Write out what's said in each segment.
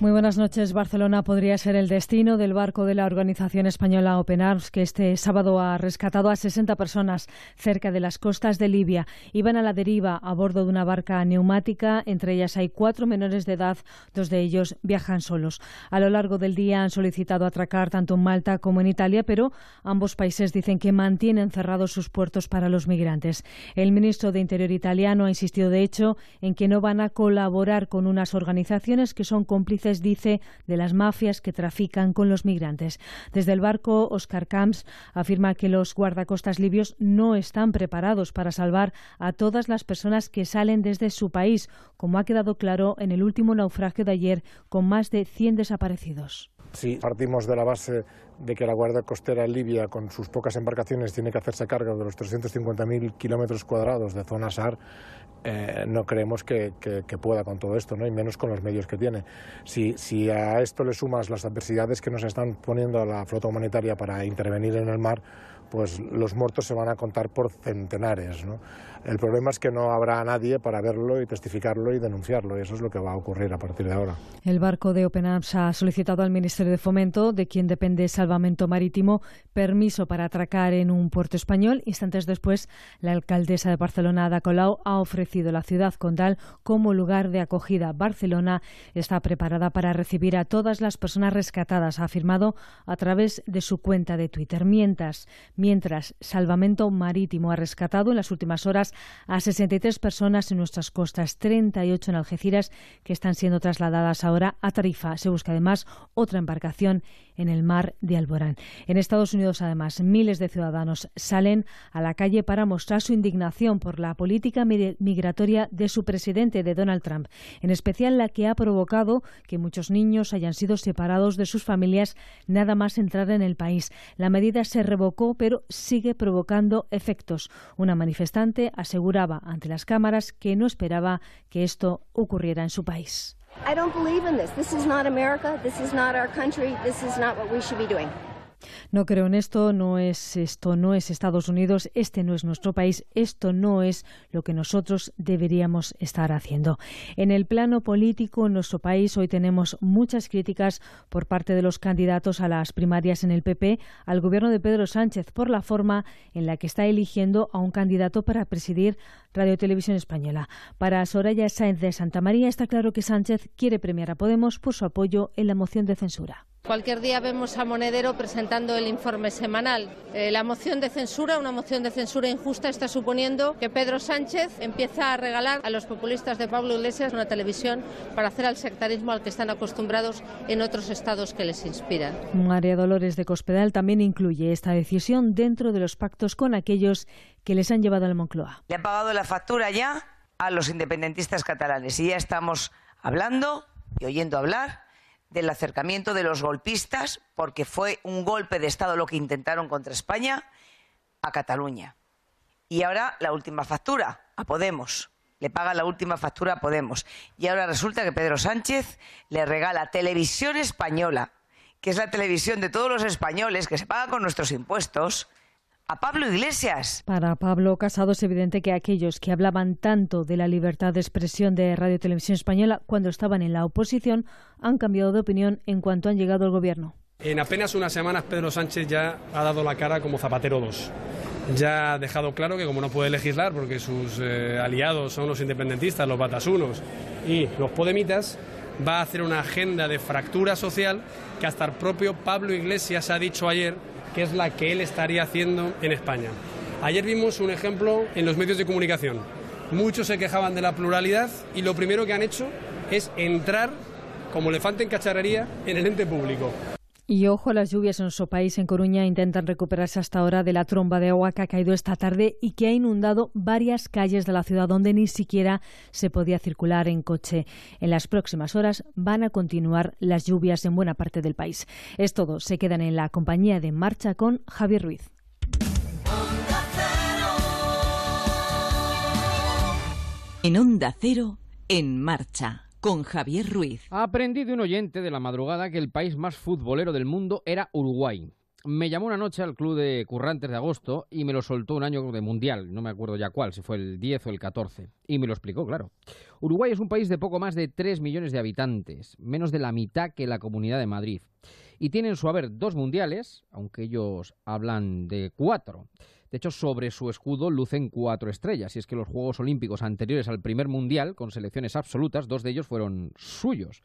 Muy buenas noches. Barcelona podría ser el destino del barco de la organización española Open Arms, que este sábado ha rescatado a 60 personas cerca de las costas de Libia. Iban a la deriva a bordo de una barca neumática. Entre ellas hay cuatro menores de edad. Dos de ellos viajan solos. A lo largo del día han solicitado atracar tanto en Malta como en Italia, pero ambos países dicen que mantienen cerrados sus puertos para los migrantes. El ministro de Interior italiano ha insistido, de hecho, en que no van a colaborar con unas organizaciones que son cómplices dice, de las mafias que trafican con los migrantes. Desde el barco, Oscar Camps afirma que los guardacostas libios no están preparados para salvar a todas las personas que salen desde su país, como ha quedado claro en el último naufragio de ayer, con más de 100 desaparecidos. Si partimos de la base de que la Guardia Costera Libia, con sus pocas embarcaciones, tiene que hacerse cargo de los 350.000 kilómetros cuadrados de zona SAR, eh, no creemos que, pueda con todo esto, ¿no? y menos con los medios que tiene. Si, si a esto le sumas las adversidades que nos están poniendo a la flota humanitaria para intervenir en el mar, pues los muertos se van a contar por centenares. ¿no? El problema es que no habrá nadie para verlo y testificarlo y denunciarlo, y eso es lo que va a ocurrir a partir de ahora. El barco de Open Arms ha solicitado al Ministerio de Fomento, de quien depende Salvamento Marítimo, permiso para atracar en un puerto español. Instantes después, la alcaldesa de Barcelona, Ada Colau, ha ofrecido la ciudad condal como lugar de acogida. Barcelona está preparada para recibir a todas las personas rescatadas, ha afirmado a través de su cuenta de Twitter. Mientras, mientras Salvamento Marítimo ha rescatado en las últimas horas a 63 personas en nuestras costas, 38 en Algeciras, que están siendo trasladadas ahora a Tarifa. Se busca además otra embarcación en el mar de Alborán. En Estados Unidos, además, miles de ciudadanos salen a la calle para mostrar su indignación por la política migratoria de su presidente, de Donald Trump, en especial la que ha provocado que muchos niños hayan sido separados de sus familias nada más entrar en el país. La medida se revocó, pero sigue provocando efectos. Una manifestante aseguraba ante las cámaras que no esperaba que esto ocurriera en su país. I don't believe in this. This is not America. This is not our country. This is not what we should be doing. No creo en esto, no es esto, no es Estados Unidos, este no es nuestro país, esto no es lo que nosotros deberíamos estar haciendo. En el plano político en nuestro país hoy tenemos muchas críticas por parte de los candidatos a las primarias en el PP al gobierno de Pedro Sánchez por la forma en la que está eligiendo a un candidato para presidir Radio Televisión Española. Para Soraya Sáenz de Santa María está claro que Sánchez quiere premiar a Podemos por su apoyo en la moción de censura. Cualquier día vemos a Monedero presentando el informe semanal. Eh, la moción de censura, una moción de censura injusta, está suponiendo que Pedro Sánchez empieza a regalar a los populistas de Pablo Iglesias una televisión para hacer al sectarismo al que están acostumbrados en otros estados que les inspiran. María Dolores de Cospedal también incluye esta decisión dentro de los pactos con aquellos que les han llevado al Moncloa. Le ha pagado la factura ya a los independentistas catalanes y ya estamos hablando y oyendo hablar del acercamiento de los golpistas, porque fue un golpe de Estado lo que intentaron contra España, a Cataluña. Y ahora la última factura, a Podemos. Le paga la última factura a Podemos. Y ahora resulta que Pedro Sánchez le regala televisión española, que es la televisión de todos los españoles, que se paga con nuestros impuestos, a Pablo Iglesias. Para Pablo Casado es evidente que aquellos que hablaban tanto de la libertad de expresión de Radio Televisión Española cuando estaban en la oposición han cambiado de opinión en cuanto han llegado al gobierno. En apenas unas semanas Pedro Sánchez ya ha dado la cara como Zapatero 2. Ya ha dejado claro que como no puede legislar porque sus eh, aliados son los independentistas, los batasunos y los podemitas, va a hacer una agenda de fractura social que hasta el propio Pablo Iglesias ha dicho ayer que es la que él estaría haciendo en España. Ayer vimos un ejemplo en los medios de comunicación. Muchos se quejaban de la pluralidad y lo primero que han hecho es entrar como elefante en cacharrería en el ente público. Y ojo, las lluvias en nuestro país, en Coruña, intentan recuperarse hasta ahora de la tromba de agua que ha caído esta tarde y que ha inundado varias calles de la ciudad donde ni siquiera se podía circular en coche. En las próximas horas van a continuar las lluvias en buena parte del país. Es todo. Se quedan en la compañía de Marcha con Javier Ruiz. En Onda Cero, en marcha con Javier Ruiz. Ha aprendido un oyente de la madrugada que el país más futbolero del mundo era Uruguay. me llamó una noche al club de currantes de agosto y me lo soltó un año de mundial, no me acuerdo ya cuál, si fue el 10 o el 14. Y me lo explicó, claro. Uruguay es un país de poco más de 3 millones de habitantes, menos de la mitad que la comunidad de Madrid. Y tienen su haber dos mundiales, aunque ellos hablan de cuatro. De hecho, sobre su escudo lucen cuatro estrellas, y es que los Juegos Olímpicos anteriores al primer mundial, con selecciones absolutas, dos de ellos fueron suyos.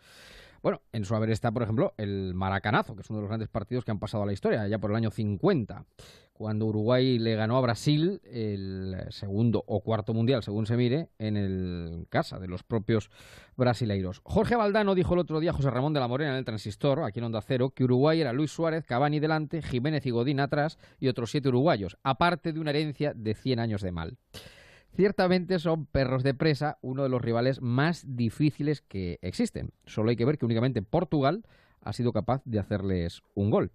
Bueno, en su haber está, por ejemplo, el Maracanazo, que es uno de los grandes partidos que han pasado a la historia, ya por el año 50, cuando Uruguay le ganó a Brasil el segundo o cuarto mundial, según se mire, en el casa de los propios brasileiros. Jorge Valdano dijo el otro día José Ramón de la Morena en el Transistor, aquí en Onda Cero, que Uruguay era Luis Suárez, Cavani delante, Jiménez y Godín atrás y otros siete uruguayos, aparte de una herencia de 100 años de mal. Ciertamente son perros de presa, uno de los rivales más difíciles que existen. Solo hay que ver que únicamente Portugal ha sido capaz de hacerles un gol.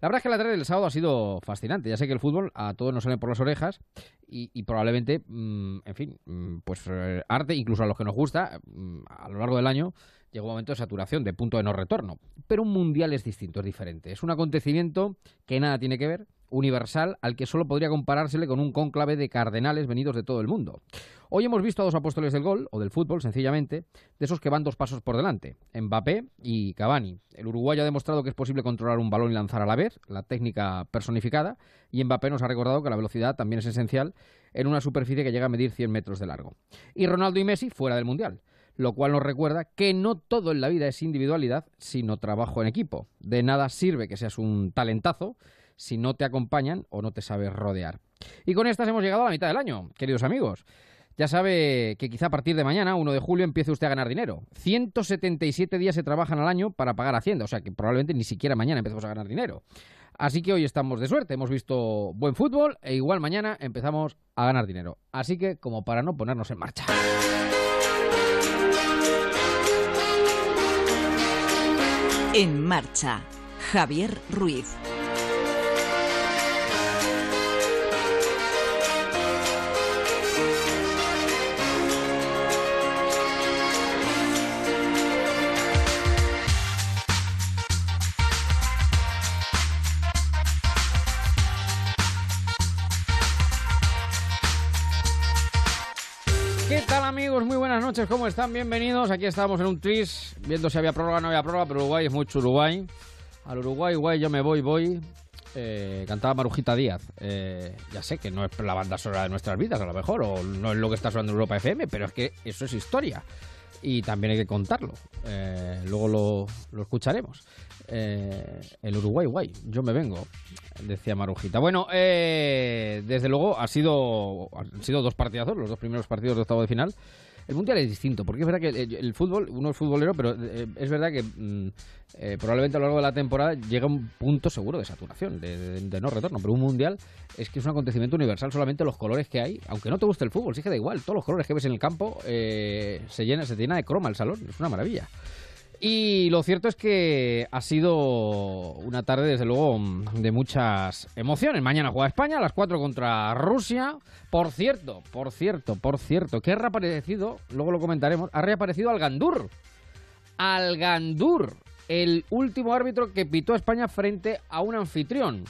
La verdad es que la tarde del sábado ha sido fascinante. Ya sé que el fútbol a todos nos sale por las orejas y, probablemente, mm, en fin, mm, pues eh, arte, incluso a los que nos gusta, mm, a lo largo del año llega un momento de saturación, de punto de no retorno. Pero un mundial es distinto, es diferente. Es un acontecimiento que nada tiene que ver, universal, al que solo podría comparársele con un cónclave de cardenales venidos de todo el mundo. Hoy hemos visto a dos apóstoles del gol, o del fútbol, sencillamente, de esos que van dos pasos por delante, Mbappé y Cavani. El uruguayo ha demostrado que es posible controlar un balón y lanzar a la vez, la técnica personificada, y Mbappé nos ha recordado que la velocidad también es esencial en una superficie que llega a medir 100 metros de largo. Y Ronaldo y Messi fuera del Mundial lo cual nos recuerda que no todo en la vida es individualidad, sino trabajo en equipo. De nada sirve que seas un talentazo si no te acompañan o no te sabes rodear. Y con estas hemos llegado a la mitad del año, queridos amigos. Ya sabe que quizá a partir de mañana, 1 de julio, empiece usted a ganar dinero. 177 días se trabajan al año para pagar Hacienda, o sea que probablemente ni siquiera mañana empecemos a ganar dinero. Así que hoy estamos de suerte, hemos visto buen fútbol e igual mañana empezamos a ganar dinero. Así que como para no ponernos en marcha. En marcha, Javier Ruiz. Buenas noches, ¿cómo están? Bienvenidos. Aquí estamos en un tris, viendo si había prórroga o no había prórroga, pero Uruguay es mucho Uruguay. Al Uruguay, Uruguay, yo me voy, voy. Eh, cantaba Marujita Díaz. Eh, ya sé que no es la banda sonora de nuestras vidas, a lo mejor, o no es lo que está sonando en Europa FM, pero es que eso es historia. Y también hay que contarlo. Eh, luego lo, lo escucharemos. el Uruguay, guay, yo me vengo, decía Marujita. Bueno, desde luego ha sido, han sido dos partidazos, los dos primeros partidos de octavo de final. El mundial es distinto, porque es verdad que el, fútbol, uno es futbolero, pero eh, es verdad que mm, eh, probablemente a lo largo de la temporada llega un punto seguro de saturación, de, no retorno. Pero un mundial es que es un acontecimiento universal, solamente los colores que hay, aunque no te guste el fútbol, sí que da igual, todos los colores que ves en el campo eh, se llena, se llena de croma el salón, es una maravilla. Y lo cierto es que ha sido una tarde, desde luego, de muchas emociones. Mañana juega España a las 4 contra Rusia. Por cierto, por cierto, por cierto, que ha reaparecido, luego lo comentaremos, ha reaparecido Al Gandur. Al Gandur, el último árbitro que pitó a España frente a un anfitrión.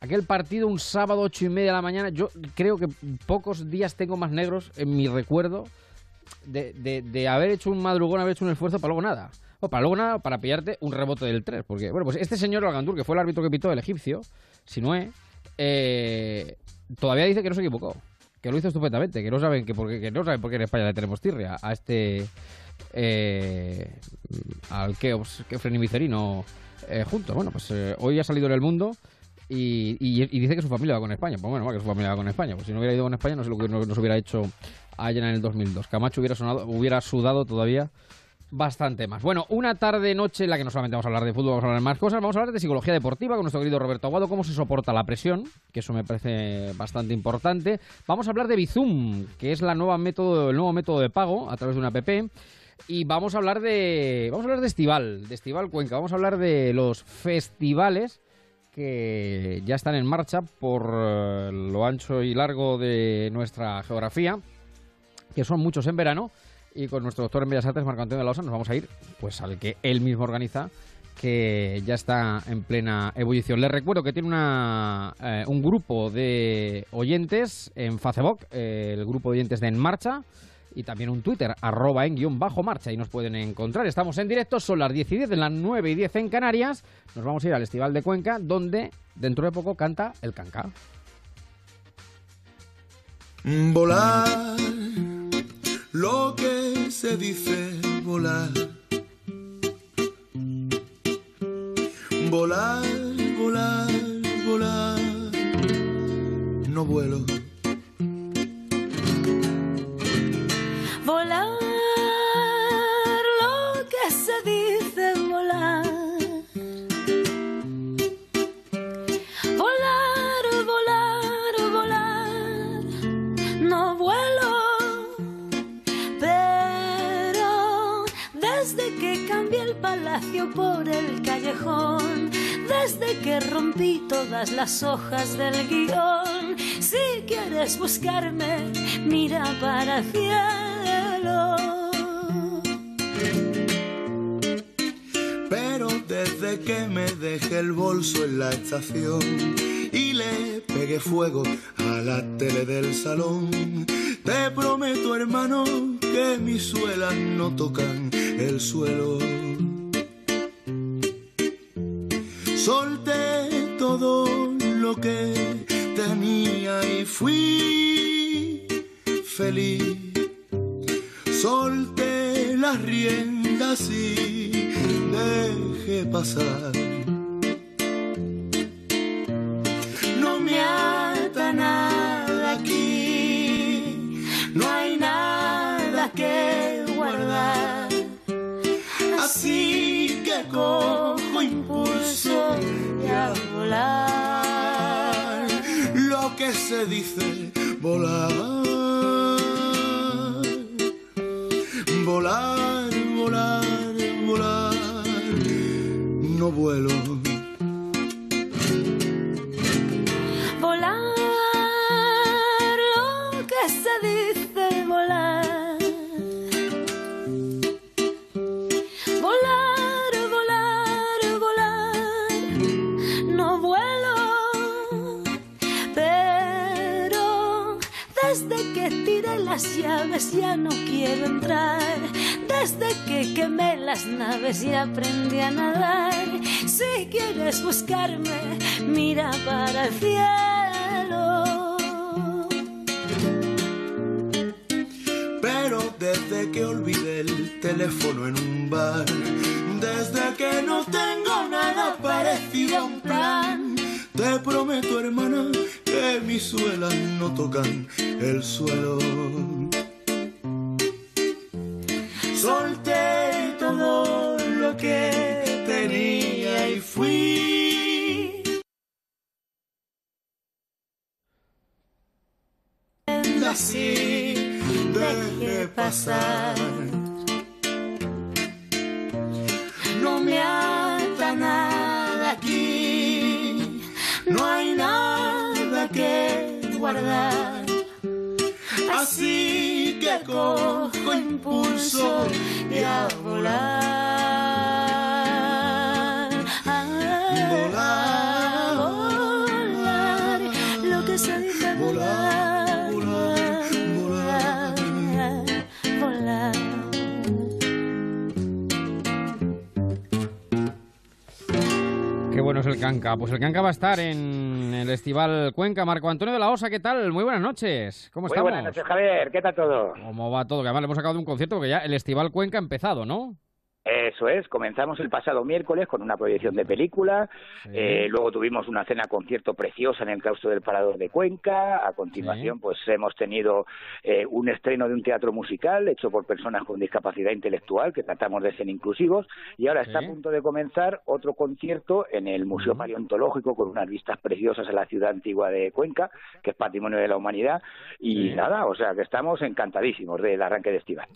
Aquel partido un sábado ocho y media de la mañana, yo creo que pocos días tengo más negros en mi recuerdo de, de, haber hecho un madrugón, haber hecho un esfuerzo para luego nada. O para luego nada, para pillarte un rebote del 3. Porque, bueno, pues este señor Algandur, que fue el árbitro que pitó el egipcio, Sinué, eh, todavía dice que no se equivocó. Que lo hizo estupendamente, que no saben que, porque, que no saben por qué en España le tenemos tirria a este. Eh, al Keops, y Micerino eh, juntos. Bueno, pues eh, hoy ha salido en el mundo. Y, dice que su familia va con España. Pues bueno, que su familia va con España. Pues si no hubiera ido con España, no sé lo que nos hubiera hecho allá en el 2002. Camacho hubiera, sonado, hubiera sudado todavía bastante más. Bueno, una tarde-noche en la que no solamente vamos a hablar de fútbol, vamos a hablar de más cosas, vamos a hablar de psicología deportiva con nuestro querido Roberto Aguado, cómo se soporta la presión, que eso me parece bastante importante. Vamos a hablar de Bizum, que es la nueva método, el nuevo método de pago a través de una app. Y vamos a hablar de. Vamos a hablar de Estival, de Estival Cuenca. Vamos a hablar de los festivales que ya están en marcha por eh, lo ancho y largo de nuestra geografía que son muchos en verano, y con nuestro doctor en Bellas Artes, Marco Antonio de la Osa, nos vamos a ir pues al que él mismo organiza, que ya está en plena ebullición. Les recuerdo que tiene una, eh, un grupo de oyentes en Facebook, eh, el grupo de oyentes de En Marcha, y también un Twitter, arroba en guion bajo marcha, y nos pueden encontrar. Estamos en directo, son las 10 y 10, de las 9 y 10 en Canarias. Nos vamos a ir al Festival de Cuenca, donde dentro de poco canta el Canca. Volar, lo que se dice volar Volar, volar, volar, no vuelo. Volar, lo que se dice volar. Volar, volar, volar, no vuelo. Pero desde que cambié el palacio por el callejón, desde que rompí todas las hojas del guion. Si quieres buscarme, mira para el Pero desde que me dejé el bolso en la estación y le pegué fuego a la tele del salón, te prometo hermano que mis suelas no tocan el suelo. Solté todo lo que tenía y fui feliz. Solté las riendas y dejé pasar. No me ata nada aquí, no hay nada que guardar. Así que cojo impulso y a volar. Lo que se dice volar. Volar, volar, volar. No vuelo. Volar, lo que se dice volar. Volar, volar, volar. No vuelo, pero desde que tiré las llaves ya no quiero entrar. Desde que quemé las naves y aprendí a nadar. Si quieres buscarme, mira para el cielo. Pero desde que olvidé el teléfono en un bar, desde que no tengo nada parecido a un plan, te prometo, hermana, que mis suelas no tocan el suelo. Solté todo lo que tenía y fui. Así dejé pasar. Que cojo impulso y a volar. Canca. Pues el Canca va a estar en el Festival Cuenca. Marco Antonio de la Osa, ¿qué tal? Muy buenas noches. ¿Cómo Muy estamos? buenas noches, Javier. ¿Qué tal todo? ¿Cómo va todo? Que además le hemos sacado de un concierto porque ya el Festival Cuenca ha empezado, ¿no? Eso es, comenzamos el pasado miércoles con una proyección de película, eh, luego tuvimos una cena concierto preciosa en el claustro del Parador de Cuenca, a continuación pues hemos tenido eh, un estreno de un teatro musical hecho por personas con discapacidad intelectual, que tratamos de ser inclusivos, y ahora está a punto de comenzar otro concierto en el Museo Paleontológico con unas vistas preciosas a la ciudad antigua de Cuenca, que es patrimonio de la humanidad, y nada, o sea que estamos encantadísimos del arranque de estival.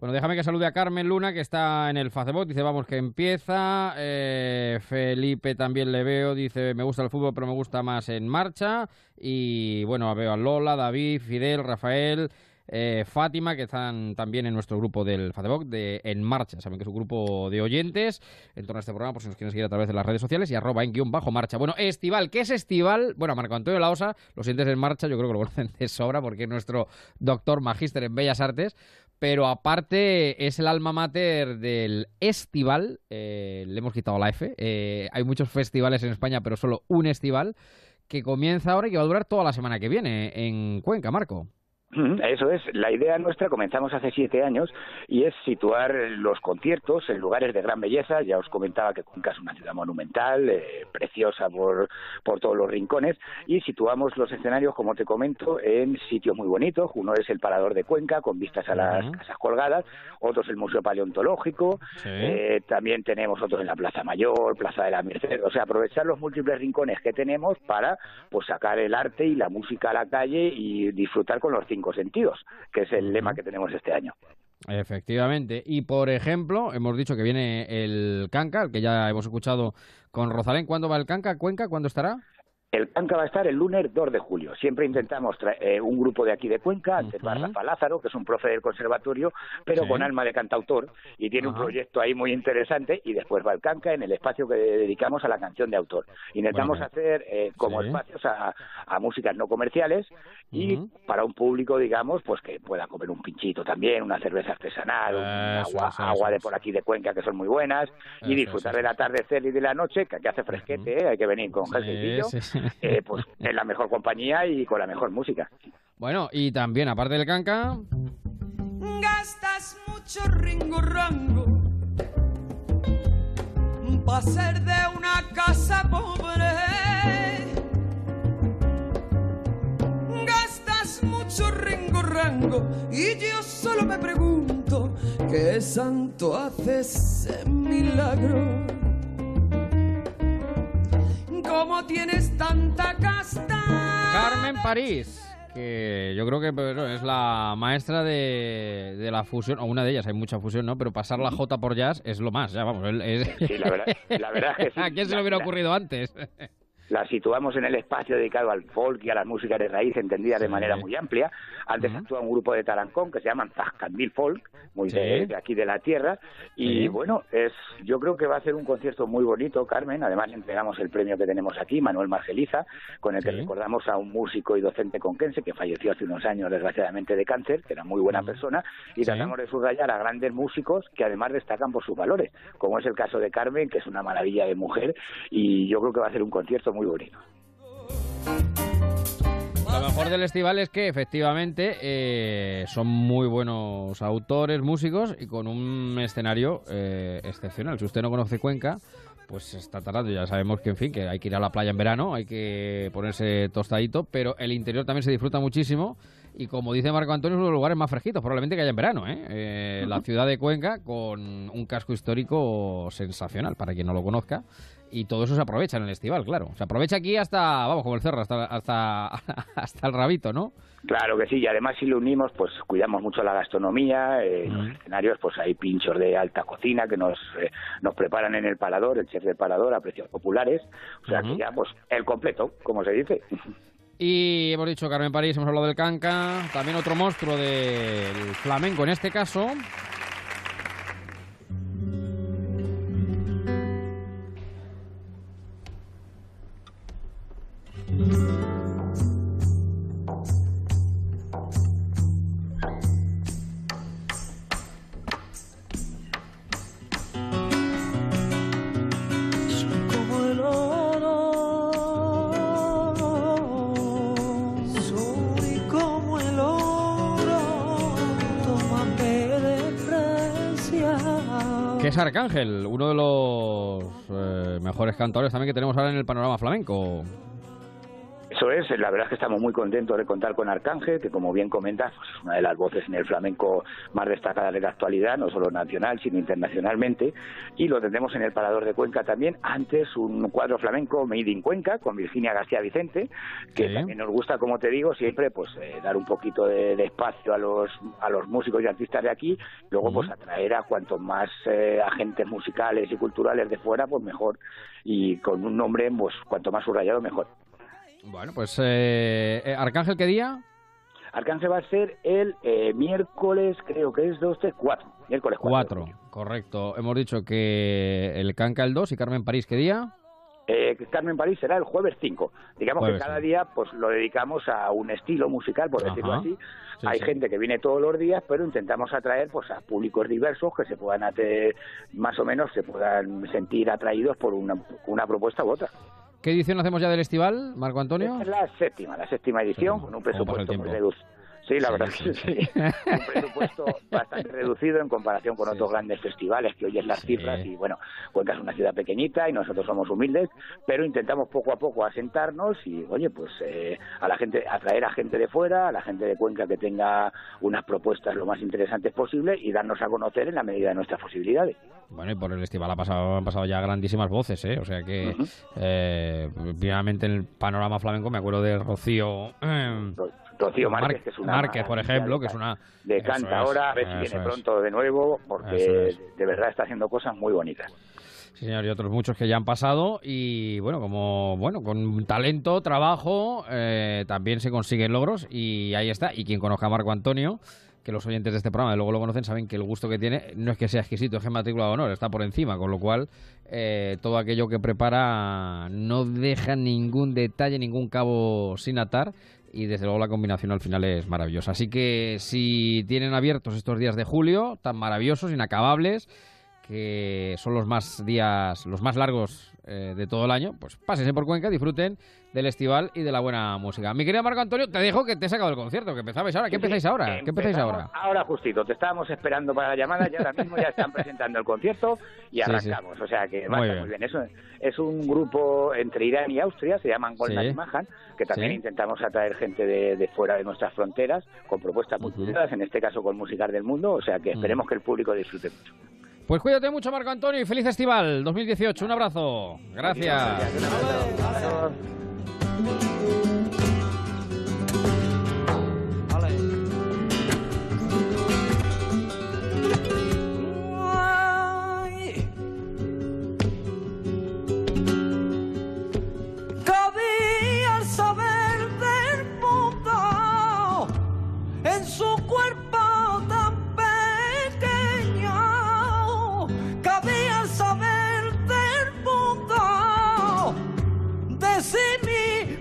Bueno, déjame que salude a Facebook Luna, que está en el Facebook. Dice, vamos, que empieza. Eh, Felipe también le veo. Dice, me gusta el fútbol, pero me gusta más en marcha. Y bueno, veo a Lola, David, Fidel, Rafael. Eh, Fátima, que están también en nuestro grupo del Facebook de En Marcha. Saben que es un grupo de oyentes en torno a este programa, por si nos quieren seguir a través de las redes sociales y arroba en guion bajo marcha. Bueno, Estival, ¿qué es Estival? Bueno, Marco Antonio Laosa, los oyentes en marcha, yo creo que lo conocen de sobra porque es nuestro doctor magíster en Bellas Artes, pero aparte es el alma mater del Estival, eh, le hemos quitado la F, eh, hay muchos festivales en España, pero solo un Estival que comienza ahora y que va a durar toda la semana que viene en Cuenca, Marco. Eso es, la idea nuestra comenzamos hace siete años y es situar los conciertos en lugares de gran belleza. Ya os comentaba que Cuenca es una ciudad monumental, eh, preciosa por, por todos los rincones y situamos los escenarios, como te comento, en sitios muy bonitos. Uno es el Parador de Cuenca con vistas a las casas colgadas, otro es el Museo Paleontológico, eh, también tenemos otros en la Plaza Mayor, Plaza de la Merced, o sea, aprovechar los múltiples rincones que tenemos para pues sacar el arte y la música a la calle y disfrutar con los cinco sentidos, que es el lema que tenemos este año. Efectivamente. Y por ejemplo, hemos dicho que viene el Canca, el que ya hemos escuchado con Rosalén. ¿Cuándo va el Canca? ¿Cuenca? ¿Cuándo estará? El Canca va a estar el lunes 2 de julio. Siempre intentamos traer eh, un grupo de aquí de Cuenca, ante Rafa Lázaro, que es un profe del conservatorio, pero con alma de cantautor, y tiene un proyecto ahí muy interesante, y después va el Canca en el espacio que dedicamos a la canción de autor. Intentamos hacer eh, como espacios a, músicas no comerciales y para un público, digamos, pues que pueda comer un pinchito también, una cerveza artesanal, agua, agua de por aquí de Cuenca, que son muy buenas, y disfrutar del atardecer y de la noche, que aquí hace fresquete, ¿eh? hay que venir con sí, eh, pues en la mejor compañía y con la mejor música. Bueno, y también, aparte del canca... Gastas mucho ringo rango para ser de una casa pobre. Gastas mucho ringo rango y yo solo me pregunto qué santo hace ese milagro ¿Cómo tienes tanta casta? Carmen París que yo creo que es la maestra de, la fusión, o una de ellas, hay mucha fusión, ¿no? Pero pasar la J por jazz es lo más, ya vamos. Sí, la verdad, la verdad es que ¿A quién se le hubiera ocurrido antes? la situamos en el espacio dedicado al folk y a las músicas de raíz entendida de manera muy amplia. Antes actúa un grupo de Tarancón que se llaman Zascandil Folk, muy de, aquí de la tierra. Y bueno, es yo creo que va a ser un concierto muy bonito, Carmen. Además, entregamos el premio que tenemos aquí, Manuel Margeliza, con el que recordamos a un músico y docente conquense que falleció hace unos años, desgraciadamente, de cáncer, que era muy buena persona. Y tratamos de subrayar a grandes músicos que además destacan por sus valores, como es el caso de Carmen, que es una maravilla de mujer. Y yo creo que va a ser un concierto muy bonito. Lo mejor del festival es que efectivamente eh, son muy buenos autores, músicos y con un escenario eh, excepcional. Si usted no conoce Cuenca, pues está tardando. Ya sabemos que, en fin, que hay que ir a la playa en verano, hay que ponerse tostadito, pero el interior también se disfruta muchísimo y como dice Marco Antonio, es uno de los lugares más fresquitos, probablemente que haya en verano. ¿eh? eh la ciudad de Cuenca con un casco histórico sensacional, para quien no lo conozca. Y todo eso se aprovecha en el festival, claro. Se aprovecha aquí hasta, vamos, como el cerro, hasta, hasta, hasta el rabito, ¿no? Claro que sí, y además si lo unimos, pues cuidamos mucho la gastronomía, eh, en los escenarios pues hay pinchos de alta cocina que nos, eh, nos preparan en el palador, el chef del palador a precios populares, o sea que ya pues el completo, como se dice. Y hemos dicho Carmen París, hemos hablado del canca, también otro monstruo del flamenco en este caso. Es Arcángel, uno de los eh, mejores cantadores también que tenemos ahora en el panorama flamenco. Eso es, la verdad es que estamos muy contentos de contar con Arcángel, que como bien comentas, pues es una de las voces en el flamenco más destacadas de la actualidad, no solo nacional, sino internacionalmente, y lo tendremos en el Parador de Cuenca también. Antes un cuadro flamenco Made in Cuenca, con Virginia García Vicente, que también nos gusta, como te digo, siempre pues eh, dar un poquito de, espacio a los, a los músicos y artistas de aquí, luego pues atraer a cuantos más eh, agentes musicales y culturales de fuera, pues mejor, y con un nombre, pues cuanto más subrayado, mejor. Bueno, pues eh, eh, Arcángel, ¿qué día? Arcángel va a ser el eh, miércoles, creo que es 12, 4. Miércoles 4. correcto. Hemos dicho que el Canca el 2 y Carmen París, ¿qué día? Eh, Carmen París será el jueves 5. Digamos que cada día pues lo dedicamos a un estilo musical, por decirlo así. Hay gente que viene todos los días, pero intentamos atraer pues a públicos diversos que se puedan más o menos se puedan sentir atraídos por una, una propuesta u otra. ¿Qué edición hacemos ya del festival, Marco Antonio? es la séptima, la séptima edición, con un presupuesto muy reducido Sí, la verdad que sí. Un presupuesto bastante reducido en comparación con otros grandes festivales que oyes las cifras y bueno, Cuenca es una ciudad pequeñita y nosotros somos humildes, pero intentamos poco a poco asentarnos y oye, pues eh, a la gente, atraer a gente de fuera, a la gente de Cuenca que tenga unas propuestas lo más interesantes posible y darnos a conocer en la medida de nuestras posibilidades. Bueno, y por el festival ha pasado, han pasado ya grandísimas voces, ¿eh? O sea que, eh, en el panorama flamenco me acuerdo de Rocío... Rocío Márquez, que es una... Márquez, por ejemplo, que es una... De canta ahora, a ver si viene pronto de nuevo, porque de verdad está haciendo cosas muy bonitas. Sí, señor, y otros muchos que ya han pasado y bueno, como bueno, con talento, trabajo, eh, también se consiguen logros y ahí está. Y quien conozca a Marco Antonio, que los oyentes de este programa luego lo conocen, saben que el gusto que tiene no es que sea exquisito, es que matrícula de honor, está por encima, con lo cual eh, todo aquello que prepara no deja ningún detalle, ningún cabo sin atar y desde luego la combinación al final es maravillosa. Así que si tienen abiertos estos días de julio, tan maravillosos, inacabables, que son los más días, los más largos eh, de todo el año, pues pásense por Cuenca, disfruten del estival y de la buena música. Mi querido Marco Antonio, te dejo que te he sacado el concierto, que empezabais ahora. ¿Qué empezáis ahora? ¿Qué empezáis ahora? Ahora justito, te estábamos esperando para la llamada y ahora mismo ya están presentando el concierto y arrancamos. O sea que va muy bien. muy bien. Eso es un grupo entre Irán y Austria, se llaman Goldman y Mahan, que también intentamos atraer gente de, fuera de nuestras fronteras con propuestas muy en este caso con música del mundo, o sea que esperemos que el público disfrute mucho. Pues cuídate mucho, Marco Antonio, y feliz festival 2018. Un abrazo. Gracias.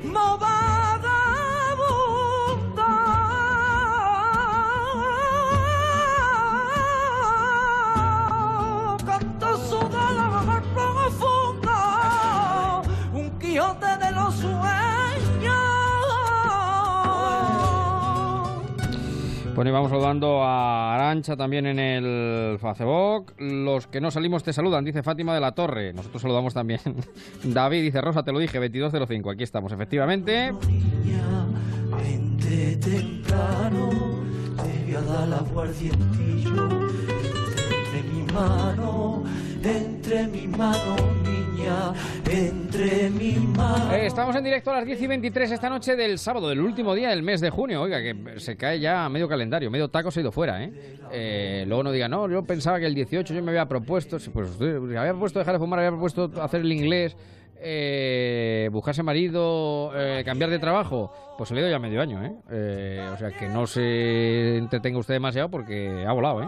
mobile. Bueno, y vamos saludando a Arancha también en el Facebook. Los que no salimos te saludan, dice Fátima de la Torre. Nosotros saludamos también. David dice, Rosa, te lo dije, 2205. Aquí estamos, efectivamente. entre mi mano, entre mi mano, entre mi mano. Eh, estamos en directo a las 10 y 23 esta noche del sábado, del último día del mes de junio. Oiga, que se cae ya medio calendario, medio taco se ha ido fuera, ¿eh? ¿eh? luego no diga, no, yo pensaba que el 18 yo me había propuesto, pues había propuesto dejar de fumar, había propuesto hacer el inglés eh, buscarse marido, eh, cambiar de trabajo, pues se le ya medio año, ¿eh? ¿eh? O sea que no se entretenga usted demasiado porque ha volado, ¿eh?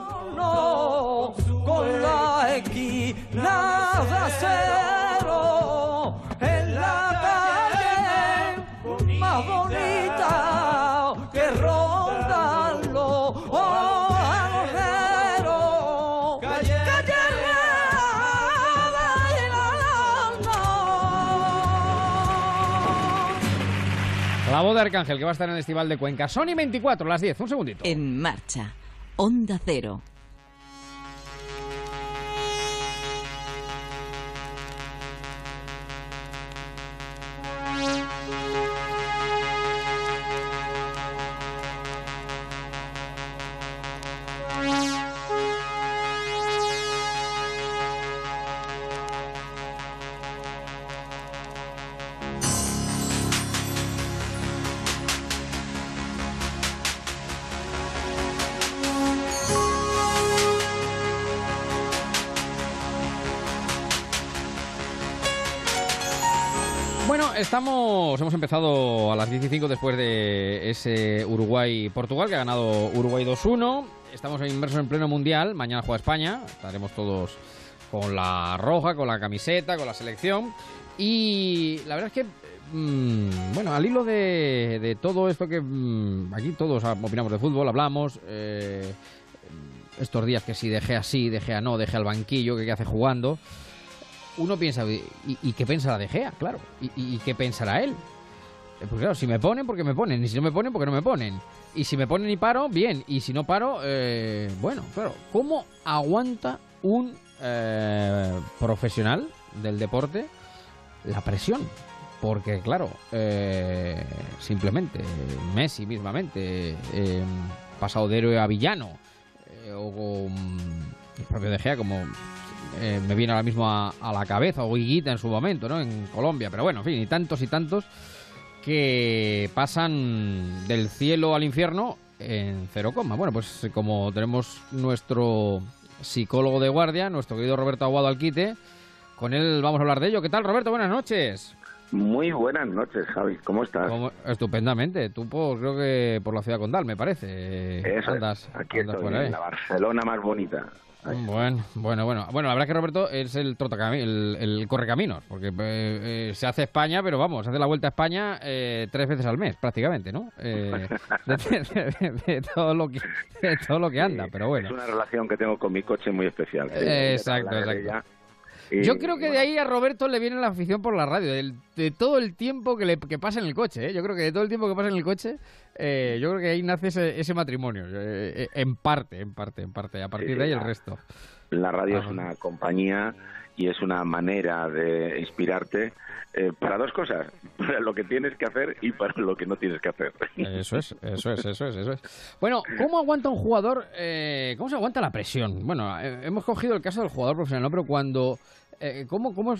Arcángel, que va a estar en el Festival de Cuenca. Sony 24, las 10, un segundito. En marcha. Onda Cero. Empezado a las 15 después de ese Uruguay-Portugal que ha ganado Uruguay 2-1. Estamos inmersos en pleno mundial. Mañana juega España. Estaremos todos con la roja, con la camiseta, con la selección. Y la verdad es que, mm, bueno, al hilo de, todo esto que mm, aquí todos opinamos de fútbol, hablamos. Eh, estos días que si dejé así, dejé a no, dejé al banquillo, que qué hace jugando uno piensa, ¿y, qué pensará De Gea? Claro, ¿Y, qué pensará él? Eh, pues claro, si me ponen, porque me ponen, y si no me ponen, porque no me ponen. Y si me ponen y paro, bien, y si no paro, eh, bueno, claro, ¿cómo aguanta un eh, profesional del deporte la presión? Porque, claro, simplemente, Messi mismamente, pasado de héroe a villano, o el propio De Gea como eh, me viene ahora mismo a, la cabeza, o Higuita en su momento, ¿no? En Colombia, pero bueno, en fin, y tantos y tantos que pasan del cielo al infierno en cero coma. Bueno, pues como tenemos nuestro psicólogo de guardia, nuestro querido Roberto Aguado Alquite, con él vamos a hablar de ello. ¿Qué tal, Roberto? Buenas noches. Muy buenas noches, Javi. ¿Cómo estás? Estupendamente. Tú por, creo que por la ciudad condal, me parece. Eso Aquí estoy, en la Barcelona más bonita. Bueno, bueno, bueno. Bueno, la verdad es que Roberto es el, el, el correcaminos, porque eh, eh, se hace España, pero vamos, se hace la vuelta a España eh, tres veces al mes, prácticamente, ¿no? de, todo lo que, todo lo que anda, pero bueno. Es una relación que tengo con mi coche muy especial. exacto, exacto. Yo creo que de ahí a Roberto le viene la afición por la radio, de, todo el tiempo que, le, que pasa en el coche. ¿eh? Yo creo que de todo el tiempo que pasa en el coche, eh, yo creo que ahí nace ese, matrimonio. Eh, en parte, en parte, en parte. A partir de ahí el resto. La radio es una compañía y es una manera de inspirarte para dos cosas, para lo que tienes que hacer y para lo que no tienes que hacer. Eso es, eso es, eso es, eso es. Bueno, ¿cómo aguanta un jugador, cómo se aguanta la presión? Bueno, hemos cogido el caso del jugador profesional, ¿no? pero cuando eh, ¿cómo, cómo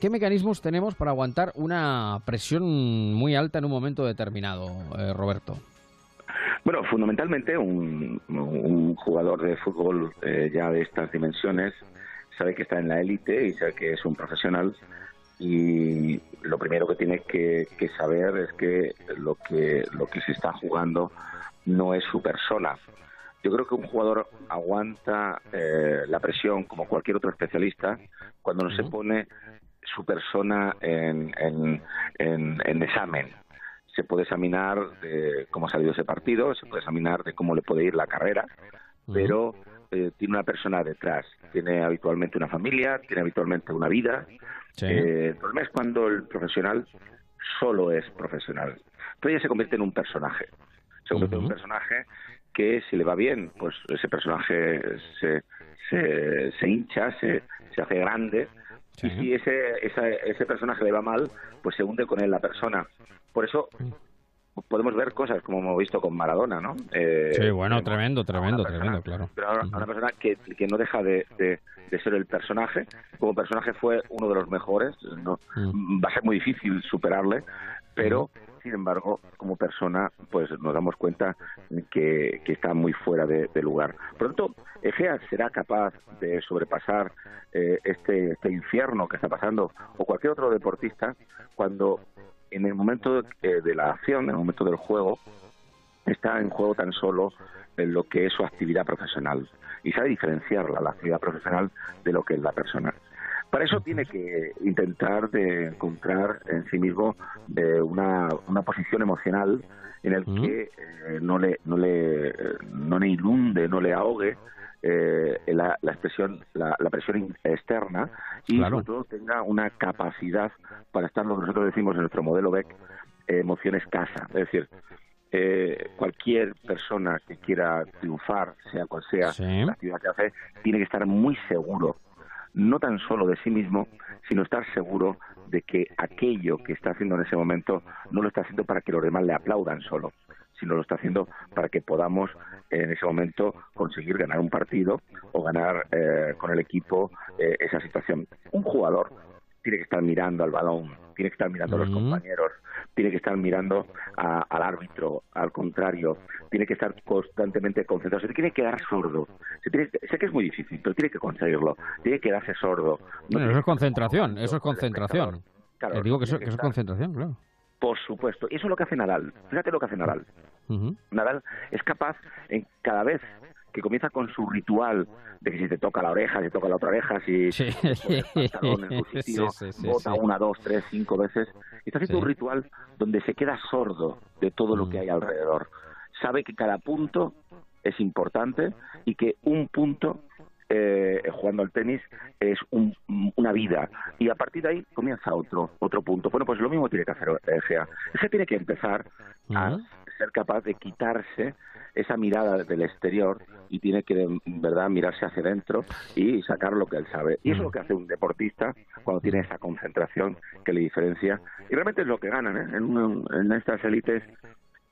¿qué mecanismos tenemos para aguantar una presión muy alta en un momento determinado, eh, Roberto? Bueno, fundamentalmente un, jugador de fútbol eh, ya de estas dimensiones sabe que está en la élite y sabe que es un profesional y lo primero que tiene que, que, saber es que lo que lo que se está jugando no es su persona, yo creo que un jugador aguanta eh, la presión como cualquier otro especialista cuando no se pone su persona en, en, examen. Se puede examinar de cómo ha salido ese partido, se puede examinar de cómo le puede ir la carrera, pero eh, tiene una persona detrás. Tiene habitualmente una familia, tiene habitualmente una vida. Eh, el problema es cuando el profesional solo es profesional. Entonces ya se convierte en un personaje. Se convierte en un personaje que si le va bien, pues ese personaje se, se, hincha, se, se hace grande, y si ese, ese personaje le va mal, pues se hunde con él la persona. Por eso podemos ver cosas como hemos visto con Maradona, ¿no? Eh, sí, bueno, tremendo, tremendo, tremendo, claro. Pero ahora, una persona que, que no deja de, de, ser el personaje, como personaje fue uno de los mejores, no va a ser muy difícil superarle, pero sin embargo, como persona, pues nos damos cuenta que, está muy fuera de, lugar. Por lo tanto, Egea será capaz de sobrepasar eh, este, este infierno que está pasando, o cualquier otro deportista, cuando en el momento de, de la acción, en el momento del juego, está en juego tan solo en lo que es su actividad profesional y sabe diferenciarla, la actividad profesional, de lo que es la persona. Para eso tiene que intentar de encontrar en sí mismo de una, una posición emocional en el que eh, no le no le no le inunde, no le ahogue eh, la, la, expresión, la, presión externa y sobre todo tenga una capacidad para estar lo que nosotros decimos en nuestro modelo BEC, emociones casa. Es decir, eh, cualquier persona que quiera triunfar, sea cual sea la actividad que hace, tiene que estar muy seguro no tan solo de sí mismo, sino estar seguro de que aquello que está haciendo en ese momento no lo está haciendo para que los demás le aplaudan solo, sino lo está haciendo para que podamos en ese momento conseguir ganar un partido o ganar eh, con el equipo eh, esa situación. Un jugador tiene que estar mirando al balón, tiene que estar mirando a los compañeros, tiene que estar mirando al árbitro, al contrario, tiene que estar constantemente concentrado, se tiene que quedar sordo. sé que es muy difícil, pero tiene que conseguirlo, tiene que quedarse sordo. eso es concentración, eso es concentración. Eh, digo que eso, que eso es concentración, claro. Por supuesto. Y eso es lo que hace Nadal. Fíjate lo que hace Nadal. Nadal es capaz en cada vez que comienza con su ritual de que si te toca la oreja, si te toca la otra oreja, si sí. el pantalón en su sitio, bota una, dos, tres, cinco veces. Está haciendo un ritual donde se queda sordo de todo lo que hay alrededor. Sabe que cada punto es importante y que un punto eh, jugando al tenis es una vida. Y a partir de ahí comienza otro otro punto. Bueno pues lo mismo tiene que hacer Egea Egea tiene que empezar a ser capaz de quitarse esa mirada del exterior y tiene que, en verdad, mirarse hacia adentro y sacar lo que él sabe. Y eso es lo que hace un deportista cuando tiene esa concentración que le diferencia. Y realmente es lo que ganan, ¿eh? En, estas élites,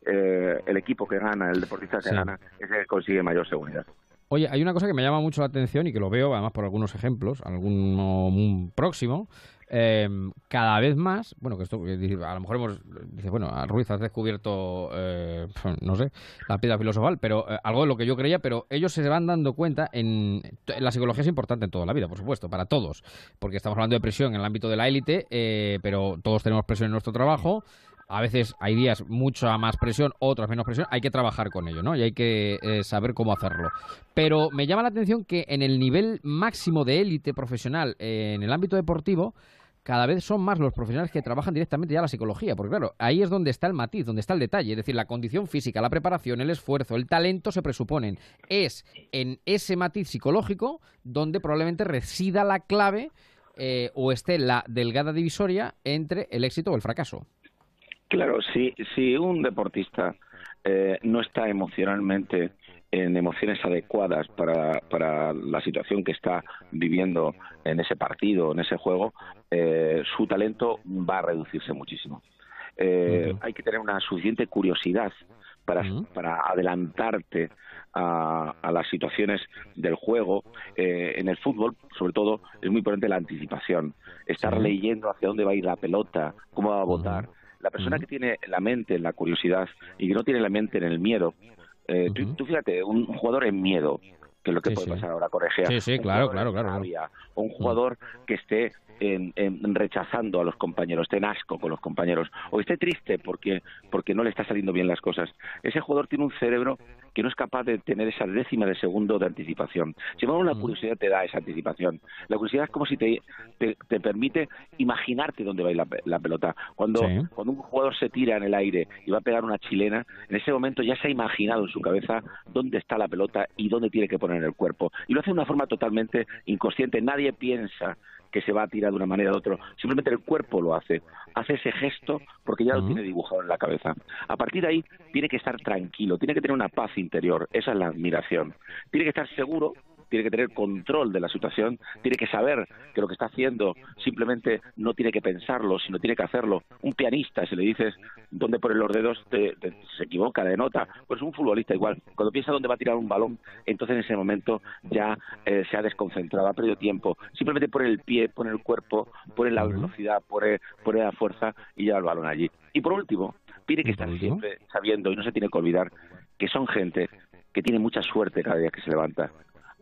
eh, el equipo que gana, el deportista que gana, es el que consigue mayor seguridad. Oye, hay una cosa que me llama mucho la atención y que lo veo además por algunos ejemplos, algún próximo, eh, cada vez más, bueno, que esto a lo mejor hemos, dice, bueno, Ruiz has descubierto, eh, no sé, la piedra filosofal, pero eh, algo de lo que yo creía, pero ellos se van dando cuenta en, la psicología es importante en toda la vida, por supuesto, para todos, porque estamos hablando de presión en el ámbito de la élite, eh, pero todos tenemos presión en nuestro trabajo. A veces hay días mucha más presión, otras menos presión. Hay que trabajar con ello, ¿no? Y hay que saber cómo hacerlo. Pero me llama la atención que en el nivel máximo de élite profesional, en el ámbito deportivo, cada vez son más los profesionales que trabajan directamente ya la psicología, porque claro, ahí es donde está el matiz, donde está el detalle, es decir, la condición física, la preparación, el esfuerzo, el talento se presuponen. Es en ese matiz psicológico donde probablemente resida la clave eh, o esté la delgada divisoria entre el éxito o el fracaso. Claro, si, si un deportista eh, no está emocionalmente en emociones adecuadas para, para la situación que está viviendo en ese partido, en ese juego, eh, su talento va a reducirse muchísimo. Eh, hay que tener una suficiente curiosidad para, para adelantarte a, las situaciones del juego. Eh, en el fútbol, sobre todo, es muy importante la anticipación. Estar leyendo hacia dónde va a ir la pelota, cómo va a votar. La persona que tiene la mente en la curiosidad y que no tiene la mente en el miedo, eh, tú, fíjate, un jugador en miedo, que es lo que puede pasar ahora con Egea. Sí, sí, claro, claro, claro. O un jugador que esté en, rechazando a los compañeros, esté en asco con los compañeros, o esté triste porque, porque no le está saliendo bien las cosas. Ese jugador tiene un cerebro que no es capaz de tener esa décima de segundo de anticipación. Si embargo, la curiosidad te da esa anticipación. La curiosidad es como si te, te, permite imaginarte dónde va a ir la, pelota. Cuando, cuando un jugador se tira en el aire y va a pegar una chilena, en ese momento ya se ha imaginado en su cabeza dónde está la pelota y dónde tiene que poner el cuerpo. Y lo hace de una forma totalmente inconsciente. Nadie piensa que se va a tirar de una manera u otra. Simplemente el cuerpo lo hace. Hace ese gesto porque ya lo tiene dibujado en la cabeza. A partir de ahí tiene que estar tranquilo, tiene que tener una paz interior. Esa es la admiración. Tiene que estar seguro tiene que tener control de la situación, tiene que saber que lo que está haciendo simplemente no tiene que pensarlo, sino tiene que hacerlo. Un pianista, si le dices dónde pone los dedos, se equivoca de nota. Pues un futbolista igual. Cuando piensa dónde va a tirar un balón, entonces en ese momento ya eh, se ha desconcentrado, ha perdido tiempo. Simplemente pone el pie, pone el cuerpo, pone la velocidad, pone, pone la fuerza y lleva el balón allí. Y por último, tiene que estar siempre sabiendo, y no se tiene que olvidar, que son gente que tiene mucha suerte cada día que se levanta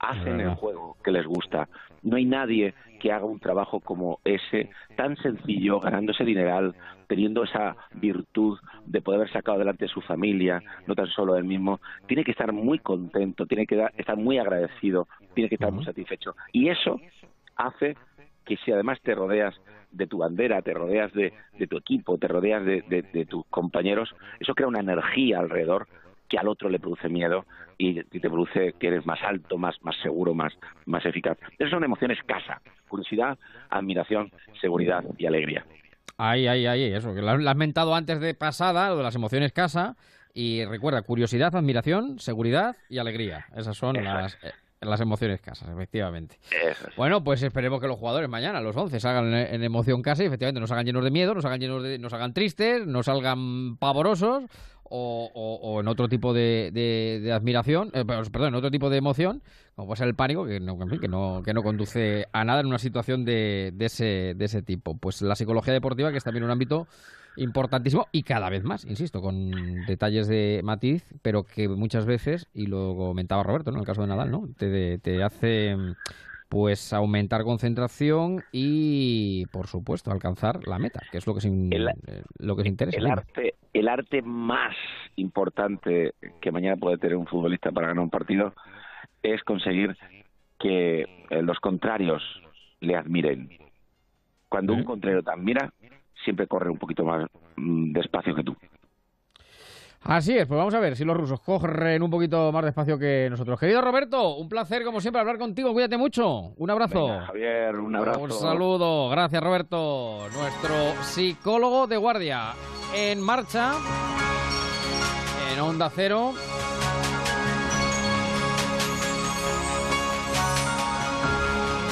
hacen el juego que les gusta. No hay nadie que haga un trabajo como ese, tan sencillo, ganándose dineral, teniendo esa virtud de poder haber sacado adelante a su familia, no tan solo él mismo. Tiene que estar muy contento, tiene que estar muy agradecido, tiene que estar muy satisfecho. Y eso hace que si además te rodeas de tu bandera, te rodeas de, tu equipo, te rodeas de tus compañeros, eso crea una energía alrededor que al otro le produce miedo y, te produce que eres más alto, más, más seguro, más, más eficaz. Esas son emociones casa, curiosidad, admiración, seguridad y alegría. Ay, ay, ay, eso, que lo has mentado antes de pasada, lo de las emociones casa, y recuerda, curiosidad, admiración, seguridad y alegría. Esas son las... Eh, las emociones casas, efectivamente. Bueno, pues esperemos que los jugadores mañana, los 11, salgan en, emoción casa y efectivamente nos hagan llenos de miedo, nos hagan llenos de, nos hagan tristes, nos salgan pavorosos o, en otro tipo de, de, admiración, eh, perdón, en otro tipo de emoción, como puede ser el pánico, que no, que no, que no conduce a nada en una situación de, de, ese, de ese tipo. Pues la psicología deportiva, que es también un ámbito importantísimo y cada vez más, insisto, con detalles de matiz, pero que muchas veces, y lo comentaba Roberto, ¿no? En el caso de Nadal, ¿no? Te, te hace pues aumentar concentración y, por supuesto, alcanzar la meta, que es lo que se, eh, lo que se interesa. El arte, el arte más importante que mañana puede tener un futbolista para ganar un partido es conseguir que eh, los contrarios le admiren. Cuando un contrario te admira, siempre corre un poquito más mm, despacio que tú. Así es, pues vamos a ver si los rusos corren un poquito más despacio que nosotros. Querido Roberto, un placer como siempre hablar contigo, cuídate mucho. Un abrazo. Javier, un abrazo. Un saludo, gracias Roberto, nuestro psicólogo de guardia. En marcha, en Onda Cero.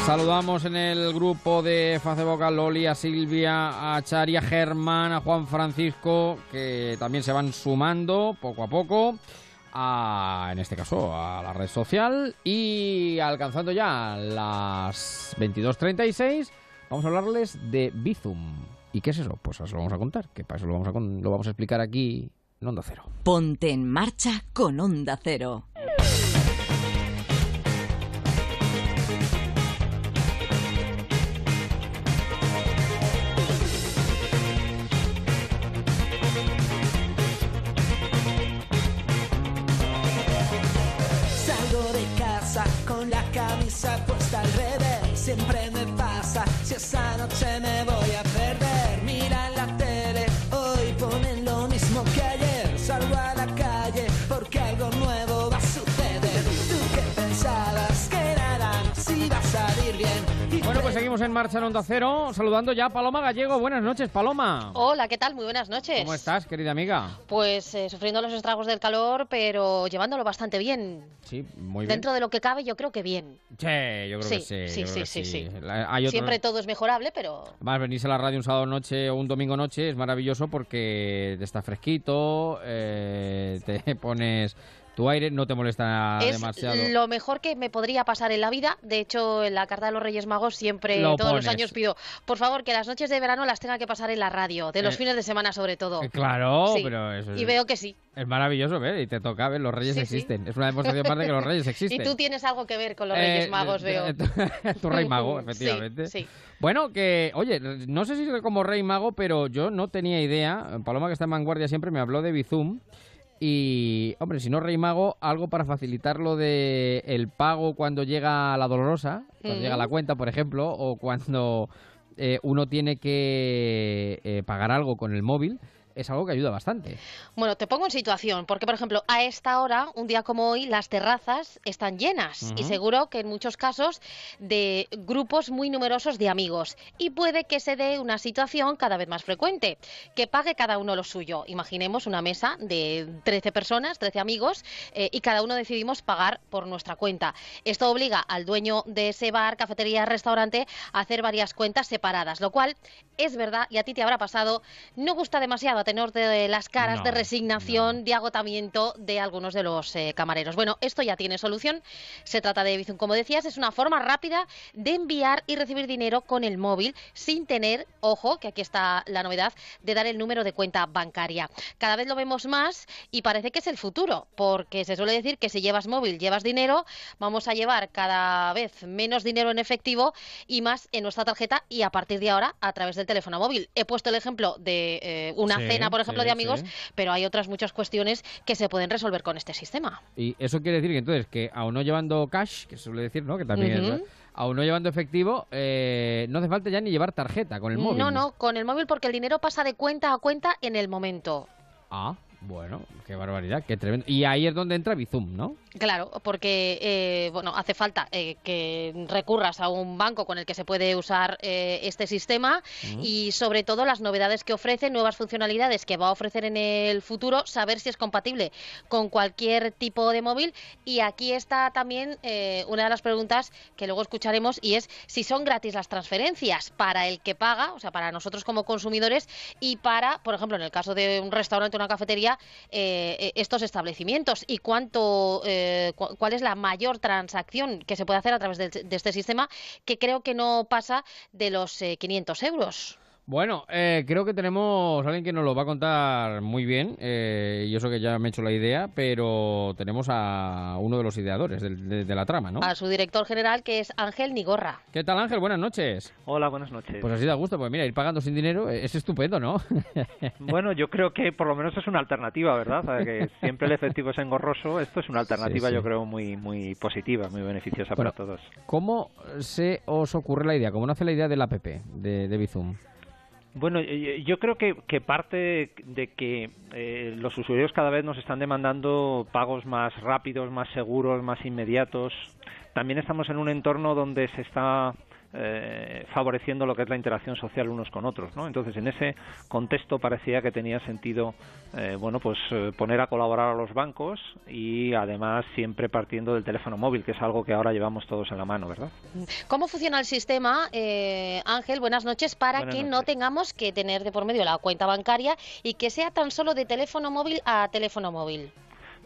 Saludamos en el grupo de Facebook a Loli, a Silvia, a Chari, a Germán, a Juan Francisco, que también se van sumando poco a poco, a, en este caso a la red social. Y alcanzando ya las 22.36, vamos a hablarles de Bizum. ¿Y qué es eso? Pues eso lo vamos a contar, que para eso lo vamos a, lo vamos a explicar aquí en Onda Cero. Ponte en marcha con Onda Cero. Sai, no en marcha en Onda Cero, saludando ya a Paloma Gallego. Buenas noches, Paloma. Hola, ¿qué tal? Muy buenas noches. ¿Cómo estás, querida amiga? Pues eh, sufriendo los estragos del calor, pero llevándolo bastante bien. Sí, muy bien. Dentro de lo que cabe, yo creo que bien. Sí, yo creo que sí. Sí, sí, sí, sí. Siempre todo es mejorable, pero... Más venirse a la radio un sábado noche o un domingo noche es maravilloso porque te está fresquito, eh, te pones tu aire no te molesta es demasiado. Lo mejor que me podría pasar en la vida. De hecho, en la carta de los Reyes Magos siempre, todos los años pido, por favor, que las noches de verano las tenga que pasar en la radio, de los eh, fines de semana sobre todo. Eh, claro, pero eso Y veo que sí. Es maravilloso, ¿ves? Y te toca, ver Los Reyes existen. Es una demostración más de que los Reyes existen. Y tú tienes algo que ver con los Reyes eh, Magos, veo. tu Rey Mago, efectivamente. Sí, Bueno, que, oye, no sé si como Rey Mago, pero yo no tenía idea. Paloma, que está en vanguardia, siempre me habló de Bizum. Y, hombre, si no Rey Mago, algo para facilitar lo de el pago cuando llega la dolorosa, cuando llega la cuenta, por ejemplo, o cuando eh, uno tiene que eh, pagar algo con el móvil es algo que ayuda bastante. Bueno, te pongo en situación, porque por ejemplo, a esta hora, un día como hoy, las terrazas están llenas y seguro que en muchos casos de grupos muy numerosos de amigos. Y puede que se dé una situación cada vez más frecuente, que pague cada uno lo suyo. Imaginemos una mesa de 13 personas, 13 amigos, eh, y cada uno decidimos pagar por nuestra cuenta. Esto obliga al dueño de ese bar, cafetería, restaurante a hacer varias cuentas separadas, lo cual es verdad, y a ti te habrá pasado, no gusta demasiado tenor de las caras de resignación, de agotamiento de algunos de los eh, camareros. Bueno, esto ya tiene solución. Se trata de Bizum, como decías, es una forma rápida de enviar y recibir dinero con el móvil sin tener, ojo, que aquí está la novedad, de dar el número de cuenta bancaria. Cada vez lo vemos más y parece que es el futuro, porque se suele decir que si llevas móvil, llevas dinero, vamos a llevar cada vez menos dinero en efectivo y más en nuestra tarjeta y a partir de ahora a través del teléfono móvil. He puesto el ejemplo de eh, una por ejemplo, de amigos, pero hay otras muchas cuestiones que se pueden resolver con este sistema. Y eso quiere decir que entonces, que aún no llevando cash, que suele decir, ¿no? Que también es, aún no llevando efectivo, eh, no hace falta ya ni llevar tarjeta con el móvil. No, no, con el móvil porque el dinero pasa de cuenta a cuenta en el momento. Ah, bueno, qué barbaridad, qué tremendo. Y ahí es donde entra Bizum, ¿no? Claro, porque eh, bueno, hace falta eh, que recurras a un banco con el que se puede usar eh, este sistema y sobre todo las novedades que ofrece, nuevas funcionalidades que va a ofrecer en el futuro, saber si es compatible con cualquier tipo de móvil. Y aquí está también una de las preguntas que luego escucharemos y es si son gratis las transferencias para el que paga, o sea, para nosotros como consumidores y para, por ejemplo, en el caso de un restaurante o una cafetería, estos establecimientos y cuánto eh, cuál es la mayor transacción que se puede hacer a través de, este sistema, que creo que no pasa de los 500 eh, euros. Bueno, eh, creo que tenemos a alguien que nos lo va a contar muy bien, eh, y eso que ya me he hecho la idea, pero tenemos a uno de los ideadores de, de la trama, ¿no? A su director general, que es Ángel Nigorra. ¿Qué tal, Ángel? Buenas noches. Hola, buenas noches. Pues así da gusto, pues mira, ir pagando sin dinero es estupendo, ¿no? bueno, yo creo que por lo menos es una alternativa, ¿verdad? O sea, que siempre el efectivo es engorroso, esto es una alternativa, Sí, sí. yo creo, muy muy positiva, muy beneficiosa Bueno, para todos. ¿Cómo se os ocurre la idea? ¿Cómo nace la idea del app de, de Bizum? Bueno, eh, yo creo que, que parte de que eh, los usuarios cada vez nos están demandando pagos más rápidos, más seguros, más inmediatos. También estamos en un entorno donde se está eh, favoreciendo lo que es la interacción social unos con otros, ¿no? Entonces, en ese contexto parecía que tenía sentido, eh, bueno, pues eh, poner a colaborar a los bancos y además siempre partiendo del teléfono móvil, que es algo que ahora llevamos todos en la mano, ¿verdad? ¿Cómo funciona el sistema, eh, Ángel? Buenas noches, para Buenas que noches. no tengamos que tener de por medio la cuenta bancaria y que sea tan solo de teléfono móvil a teléfono móvil.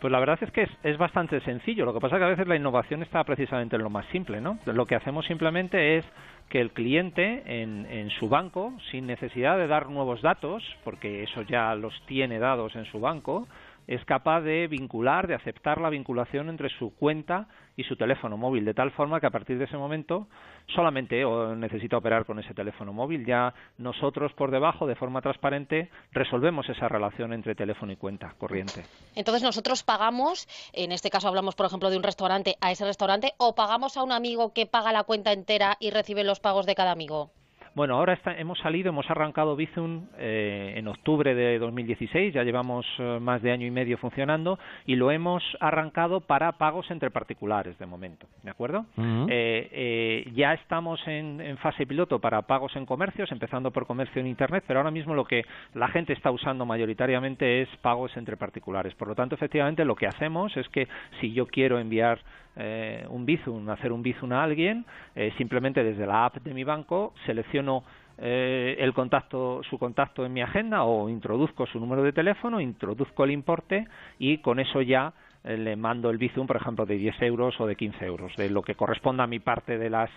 Pues la verdad es que es, es bastante sencillo. Lo que pasa es que a veces la innovación está precisamente en lo más simple, ¿no? Lo que hacemos simplemente es que el cliente en, en su banco, sin necesidad de dar nuevos datos, porque eso ya los tiene dados en su banco, es capaz de vincular, de aceptar la vinculación entre su cuenta y su teléfono móvil, de tal forma que a partir de ese momento solamente necesita operar con ese teléfono móvil. Ya nosotros por debajo, de forma transparente, resolvemos esa relación entre teléfono y cuenta corriente. Entonces nosotros pagamos, en este caso hablamos por ejemplo de un restaurante, a ese restaurante, o pagamos a un amigo que paga la cuenta entera y recibe los pagos de cada amigo. Bueno, ahora está- hemos salido, hemos arrancado Bizum eh, en octubre de 2016, ya llevamos eh, más de año y medio funcionando y lo hemos arrancado para pagos entre particulares de momento, ¿de acuerdo? Eh, eh, ya estamos en, en fase piloto para pagos en comercios, empezando por comercio en Internet, pero ahora mismo lo que la gente está usando mayoritariamente es pagos entre particulares. Por lo tanto, efectivamente, lo que hacemos es que si yo quiero enviar eh, un Bizum, hacer un Bizum a alguien, eh, simplemente desde la app de mi banco selecciono eh, el contacto, su contacto en mi agenda o introduzco su número de teléfono, introduzco el importe y con eso ya eh, le mando el Bizum, por ejemplo, de 10 euros o de 15 euros, de lo que corresponda a mi parte de las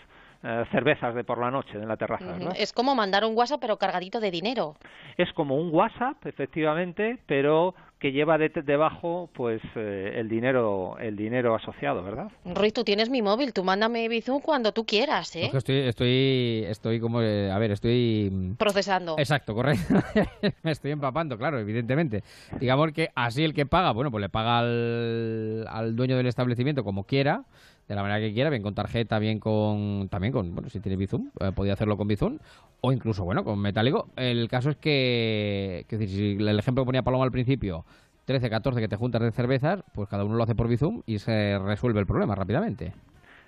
eh, cervezas de por la noche en la terraza. Es como mandar un WhatsApp pero cargadito de dinero. Es como un WhatsApp, efectivamente, pero que lleva de- debajo pues eh, el dinero el dinero asociado, ¿verdad? Ruiz, tú tienes mi móvil, tú mándame Bizum cuando tú quieras, ¿eh? Que estoy, estoy, estoy como, eh, a ver, estoy... mm, Procesando. Exacto, correcto. Me estoy empapando, claro, evidentemente. Digamos que así el que paga, bueno, pues le paga al, al dueño del establecimiento como quiera, de la manera que quiera, bien con tarjeta, bien con, también con, bueno, si tiene Bizum, eh, podía hacerlo con Bizum, o incluso, bueno, con metálico. El caso es que, que si el ejemplo que ponía Paloma al principio, 13, 14 que te juntas de cervezas, pues cada uno lo hace por Bizum y se resuelve el problema rápidamente.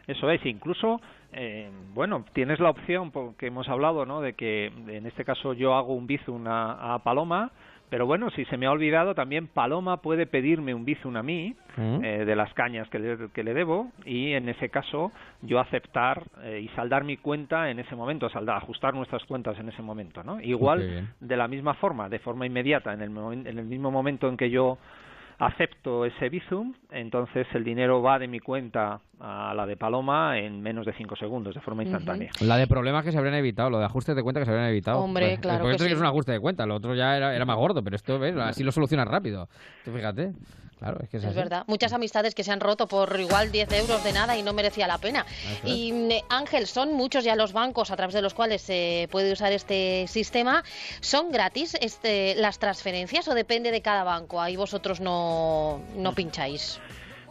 Eso es, incluso, eh, bueno, tienes la opción, porque hemos hablado, ¿no?, de que en este caso yo hago un bizum a, a Paloma, pero bueno, si se me ha olvidado, también Paloma puede pedirme un bizum a mí, Mm. eh, de las cañas que le, que le debo, y en ese caso yo aceptar eh, y saldar mi cuenta en ese momento, saldar, ajustar nuestras cuentas en ese momento, ¿no? Igual, de la misma forma, de forma inmediata, en el, en el mismo momento en que yo acepto ese Bizum, entonces el dinero va de mi cuenta a la de Paloma en menos de cinco segundos, de forma instantánea. La de problemas que se habrían evitado, lo de ajustes de cuenta que se habrían evitado. Hombre, Pues, claro porque que esto sí. es un ajuste de cuenta, lo otro ya era, era más gordo, pero esto, ¿ves? Así lo solucionas rápido. Tú fíjate. Claro, es que es, Es así. verdad. Muchas amistades que se han roto por igual 10 euros de nada y no merecía la pena. Eso. Y mm, Ángel, son muchos ya los bancos a través de los cuales se puede usar este sistema. ¿Son gratis este, las transferencias o depende de cada banco? Ahí vosotros no, no pincháis.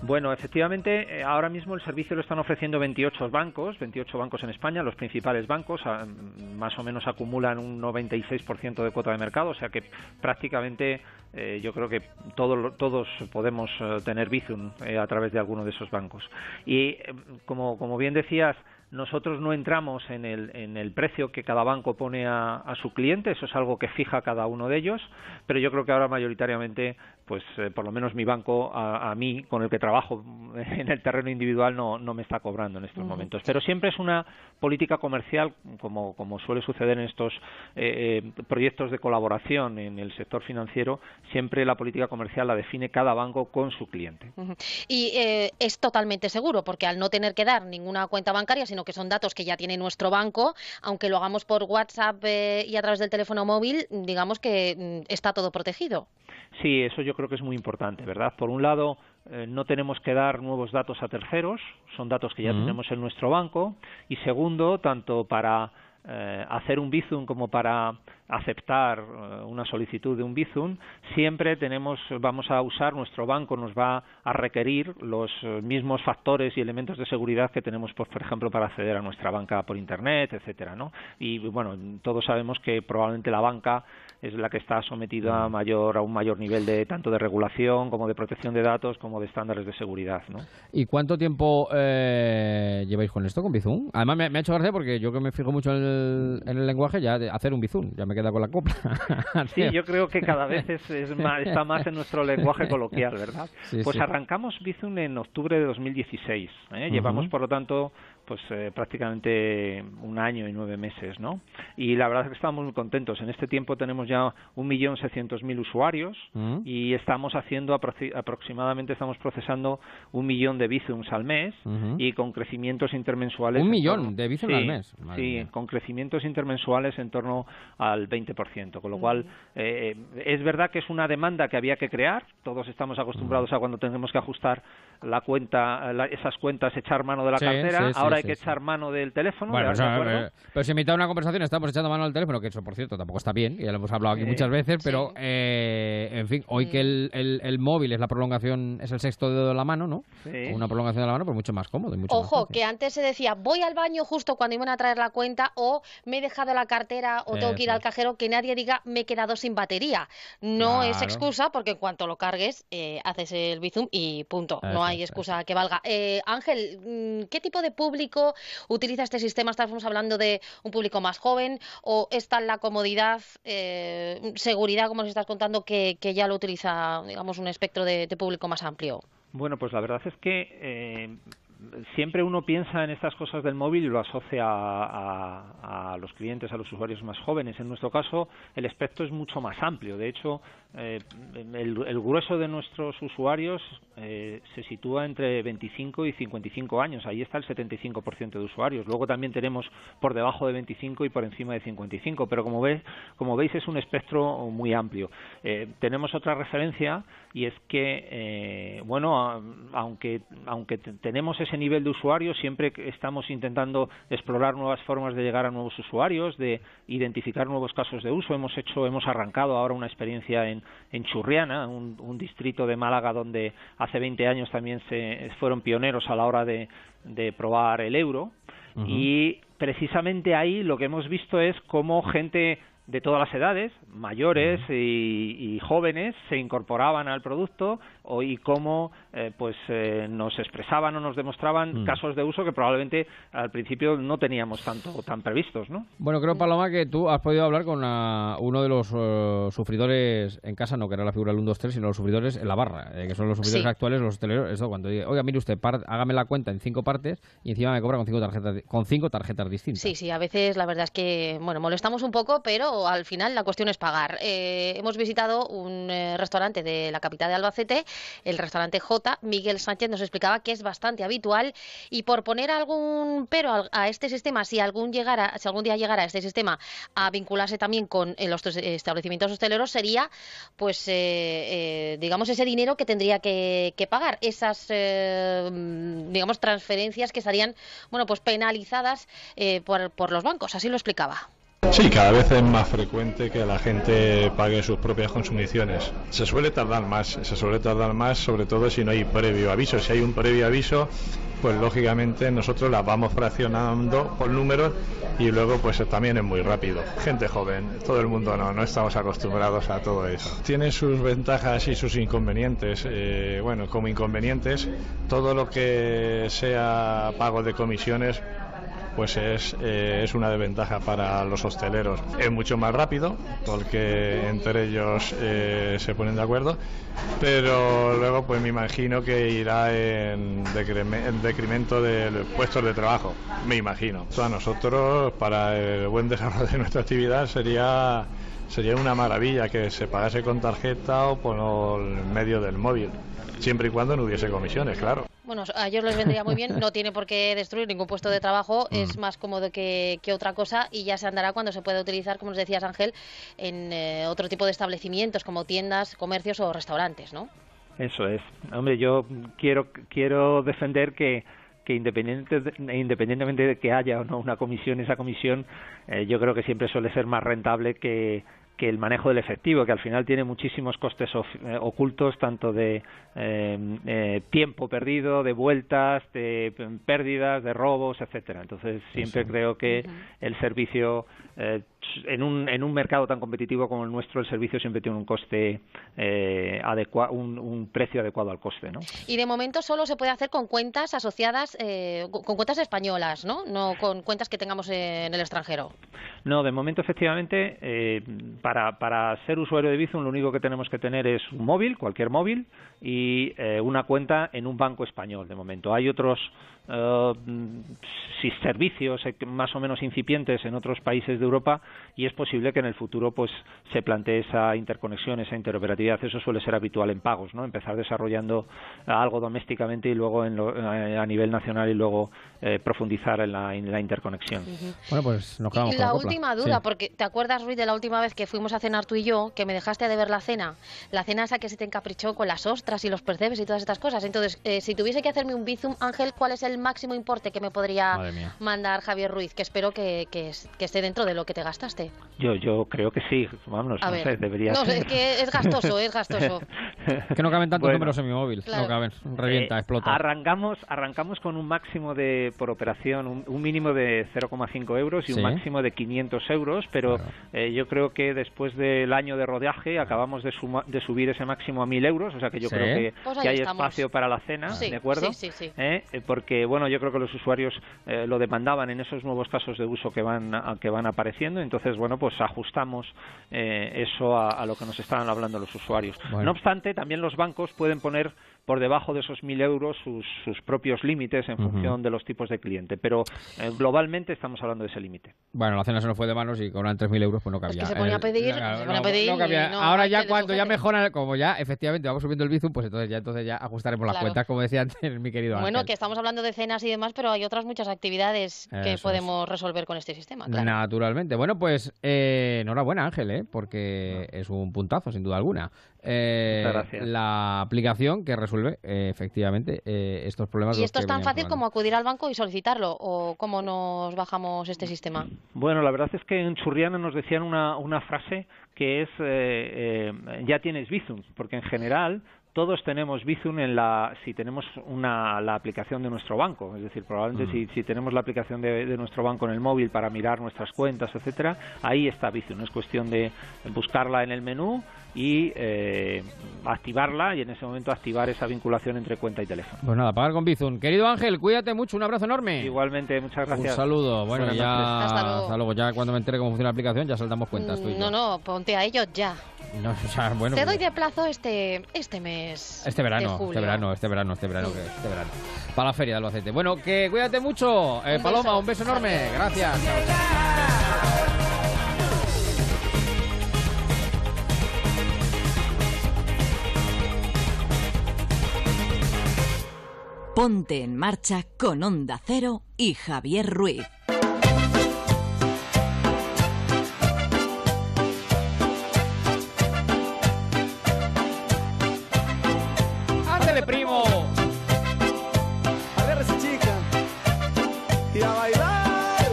Bueno, efectivamente, eh, ahora mismo el servicio lo están ofreciendo 28 bancos, 28 bancos en España, los principales bancos ah, mm, más o menos acumulan un 96% de cuota de mercado, o sea que prácticamente eh, yo creo que todo todos podemos eh, tener Bizum a través de alguno de esos bancos. Y eh, como, como bien decías, nosotros no entramos en el, en el precio que cada banco pone a su cliente, eso es algo que fija cada uno de ellos, pero yo creo que ahora mayoritariamente, pues eh, por lo menos mi banco a, a mí, con el que trabajo en el terreno individual, no, no me está cobrando en estos momentos. Pero siempre es una política comercial, como, como suele suceder en estos eh, eh, proyectos de colaboración en el sector financiero, siempre la política comercial la define cada banco con su cliente. Y eh, es totalmente seguro, porque al no tener que dar ninguna cuenta bancaria, sino sino que son datos que ya tiene nuestro banco, aunque lo hagamos por WhatsApp eh, y a través del teléfono móvil, digamos que mm, está todo protegido. Sí, eso yo creo que es muy importante, ¿verdad? Por un lado, eh, no tenemos que dar nuevos datos a terceros, son datos que ya tenemos en nuestro banco. Y segundo, tanto para eh, hacer un Bizum como para aceptar eh, una solicitud de un Bizum, siempre tenemos, vamos a usar, nuestro banco nos va a requerir los eh, mismos factores y elementos de seguridad que tenemos, pues, por ejemplo, para acceder a nuestra banca por Internet, etcétera, ¿no? Y bueno, todos sabemos que probablemente la banca es la que está sometida a mayor a un mayor nivel de tanto de regulación como de protección de datos como de estándares de seguridad, ¿no? ¿Y cuánto tiempo lleváis con esto, con Bizum? Además me, ha hecho gracia porque yo que me fijo mucho en el, en el lenguaje ya de hacer un Bizum, ya me queda con la copla. sí, yo creo que cada vez es, está más en nuestro lenguaje coloquial, ¿verdad? pues arrancamos Bizum en octubre de 2016. ¿eh? Llevamos, por lo tanto, pues eh, prácticamente un año y nueve meses, ¿no? Y la verdad es que estamos muy contentos. En este tiempo tenemos ya un millón seiscientos mil usuarios mm. y estamos haciendo aproximadamente estamos procesando un millón de Bizums al mes y con crecimientos intermensuales. Un millón de Bizums al mes. sí, con crecimientos intermensuales en torno al 20%, con lo cual eh, es verdad que es una demanda que había que crear. Todos estamos acostumbrados a cuando tenemos que ajustar la cuenta, esas cuentas, echar mano de la cartera. Ahora hay que echar mano del teléfono. Bueno, eh, pero si en mitad de una conversación estamos echando mano del teléfono, que eso, por cierto, tampoco está bien, ya lo hemos hablado aquí muchas veces, pero, eh, en fin, hoy que el, el, móvil es la prolongación, es el sexto dedo de la mano, ¿no? Una prolongación de la mano, pues mucho más cómodo. Y mucho Ojo, que antes se decía, voy al baño justo cuando iban a traer la cuenta, o me he dejado la cartera, o tengo que ir al cajero, que nadie diga, me he quedado sin batería. No es excusa, porque en cuanto lo cargues, eh, haces el Bizum y punto. no hay excusa que valga. Ángel, mm, ¿qué tipo de público utiliza este sistema? Estamos hablando de un público más joven o está la comodidad, eh, seguridad, como nos estás contando, que, ya lo utiliza, digamos, un espectro de, público más amplio? Bueno, pues la verdad es que eh, siempre uno piensa en estas cosas del móvil y lo asocia a, los clientes, a los usuarios más jóvenes. En nuestro caso, el espectro es mucho más amplio. De hecho, eh, el, grueso de nuestros usuarios eh, se sitúa entre 25 y 55 años. Ahí está el 75% de usuarios. Luego también tenemos por debajo de 25 y por encima de 55. Pero como, ves, como veis, es un espectro muy amplio. Eh, tenemos otra referencia y es que, bueno, aunque, aunque tenemos ese nivel de usuarios, siempre estamos intentando explorar nuevas formas de llegar a nuevos usuarios, de identificar nuevos casos de uso. Hemos hecho, hemos arrancado ahora una experiencia en, en Churriana, un, distrito de Málaga donde hace 20 años también se fueron pioneros a la hora de, probar el euro. Y precisamente ahí lo que hemos visto es cómo gente de todas las edades, mayores y, jóvenes, se incorporaban al producto o, y cómo eh, pues eh, nos expresaban o nos demostraban mm. casos de uso que probablemente al principio no teníamos tanto tan previstos, ¿no? Bueno, creo Paloma que tú has podido hablar con uno de los uh, sufridores en casa, no que era la figura del 1, 2, 3, sino los sufridores en la barra, eh, que son los sufridores actuales, los hosteleros. Eso cuando dice, oiga, mire usted, hágame la cuenta en cinco partes y encima me cobra con cinco tarjetas, con cinco tarjetas distintas. Sí, sí, a veces la verdad es que, bueno, molestamos un poco, pero al final la cuestión es pagar. hemos visitado un restaurante de la capital de Albacete, el restaurante J. Miguel Sánchez nos explicaba que es bastante habitual y por poner algún pero a, este sistema, si algún llegara, si algún día llegara este sistema a vincularse también con eh, los establecimientos hosteleros, sería pues eh, eh, digamos ese dinero que tendría que, pagar, esas digamos transferencias que estarían bueno pues penalizadas por, por los bancos, así lo explicaba. Sí, cada vez es más frecuente que la gente pague sus propias consumiciones. Se suele tardar más, se suele tardar más sobre todo si no hay previo aviso. Si hay un previo aviso, pues lógicamente nosotros las vamos fraccionando por números y luego pues también es muy rápido. Gente joven, todo el mundo no, no estamos acostumbrados a todo eso. Tiene sus ventajas y sus inconvenientes. Eh, bueno, como inconvenientes, todo lo que sea pago de comisiones pues es, eh, es una desventaja para los hosteleros. Es mucho más rápido porque entre ellos eh, se ponen de acuerdo, pero luego pues me imagino que irá en, decremento de puestos de trabajo, me imagino. A nosotros para el buen desarrollo de nuestra actividad sería sería una maravilla que se pagase con tarjeta o por medio del móvil, siempre y cuando no hubiese comisiones, claro. Bueno, a ellos les vendría muy bien, no tiene por qué destruir ningún puesto de trabajo, Mm. es más cómodo que, que otra cosa y ya se andará cuando se pueda utilizar, como nos decías Ángel, en eh, otro tipo de establecimientos como tiendas, comercios o restaurantes, ¿no? Eso es. Hombre, yo quiero quiero defender que que independiente de- independientemente de que haya o no una comisión, esa comisión eh, yo creo que siempre suele ser más rentable que que el manejo del efectivo, que al final tiene muchísimos costes of- eh, ocultos, tanto de eh, eh, tiempo perdido, de vueltas, de p- pérdidas, de robos, etcétera. Entonces siempre creo que el servicio eh, en un en un mercado tan competitivo como el nuestro, el servicio siempre tiene un coste eh, adecua un, un precio adecuado al coste, ¿no? Y de momento solo se puede hacer con cuentas asociadas, eh, con cuentas españolas, ¿no? No con cuentas que tengamos en el extranjero. No, de momento efectivamente, eh, para, para ser usuario de Bizum lo único que tenemos que tener es un móvil, cualquier móvil, y eh, una cuenta en un banco español de momento. Hay otros eh, mm, servicios eh, más o menos incipientes en otros países de Europa y es posible que en el futuro pues se plantee esa interconexión, esa interoperatividad. Eso suele ser habitual en pagos, ¿no? Empezar desarrollando algo domésticamente y luego en lo- eh, a nivel nacional y luego eh, profundizar en la, en la interconexión. Bueno, pues nos quedamos Y con la última duda, Sí. porque ¿te acuerdas, Ruiz, de la última vez que fuimos a cenar tú y yo, que me dejaste de ver la cena? La cena esa que se te encaprichó con las ostras y los percebes y todas estas cosas. Entonces, eh, si tuviese que hacerme un bizum, Ángel, ¿cuál es el máximo importe que me podría mandar Javier Ruiz? Que espero que, que, es- que esté dentro de lo que te gastaste. Yo, yo creo que sí, vamos, A no ver. sé, debería No, ser. es que es gastoso, es gastoso. Que no caben tantos Bueno. números en mi móvil. Claro. No caben. Revienta, Eh, explota. Arrancamos, arrancamos con un máximo de por operación, un, un mínimo de 0,5 euros y un máximo de 500 euros, pero eh, yo creo que después del año de rodaje acabamos de, suma- de subir ese máximo a 1.000 euros, o sea que yo Sí. creo que, Pues que hay estamos. espacio para la cena, Sí, ¿de acuerdo? sí, sí, sí. ¿Eh? Eh, Porque bueno, yo creo que los usuarios eh, lo demandaban en esos nuevos casos de uso que van a- que van apareciendo, entonces bueno, pues ajustamos eh, eso a, a lo que nos estaban hablando los usuarios. Bueno. No obstante, también los bancos pueden poner por debajo de esos 1.000 euros sus, sus propios límites en función de los tipos de cliente, pero eh, globalmente estamos hablando de ese límite. Bueno, la cena se nos fue de manos y cobran 3.000 euros, pues no cabía. que se ponía a pedir, claro, se ponía a pedir Ahora ya cuando ya mejora, como ya efectivamente vamos subiendo el bizum, pues entonces ya entonces ya ajustaremos las cuentas, como decía antes mi querido Bueno, Ángel. que estamos hablando de cenas y demás, pero hay otras muchas actividades Eso que es. podemos resolver con este sistema. Claro. Naturalmente. Bueno, pues eh, enhorabuena Ángel, ¿eh? porque es un puntazo, sin duda alguna. Eh. La aplicación que resuelve eh, efectivamente eh, estos problemas. ¿Y esto es tan fácil hablando. como acudir al banco y solicitarlo? ¿O cómo nos bajamos este sistema? Bueno, la verdad es que en Churriana nos decían una, una frase que es eh, eh, ya tienes Bizum, porque en general todos tenemos Bizum en la si tenemos una la aplicación de nuestro banco, es decir, probablemente si, si tenemos la aplicación de, de nuestro banco en el móvil para mirar nuestras cuentas, etcétera, ahí está Bizum. Es cuestión de buscarla en el menú y eh, activarla y en ese momento activar esa vinculación entre cuenta y teléfono. Pues nada, pagar con Bizum. Querido Ángel, cuídate mucho, un abrazo enorme. Igualmente, muchas gracias. Un saludo. Bueno, Buenas ya. Hasta luego. Ya cuando me entere cómo funciona la aplicación, ya saltamos cuentas tú y yo. No, no, ponte a ello ya. No, o sea, bueno, Te pues- doy de plazo este, este mes. Este de verano, julio. este verano, este verano, este verano, que este verano. Para la feria de Albacete. Bueno, que cuídate mucho. Eh, Un Paloma, beso. un beso enorme. Gracias. Ponte en marcha con Onda Cero y Javier Ruiz. ¡Ándale, primo! Agárrese, chica. Y a bailar.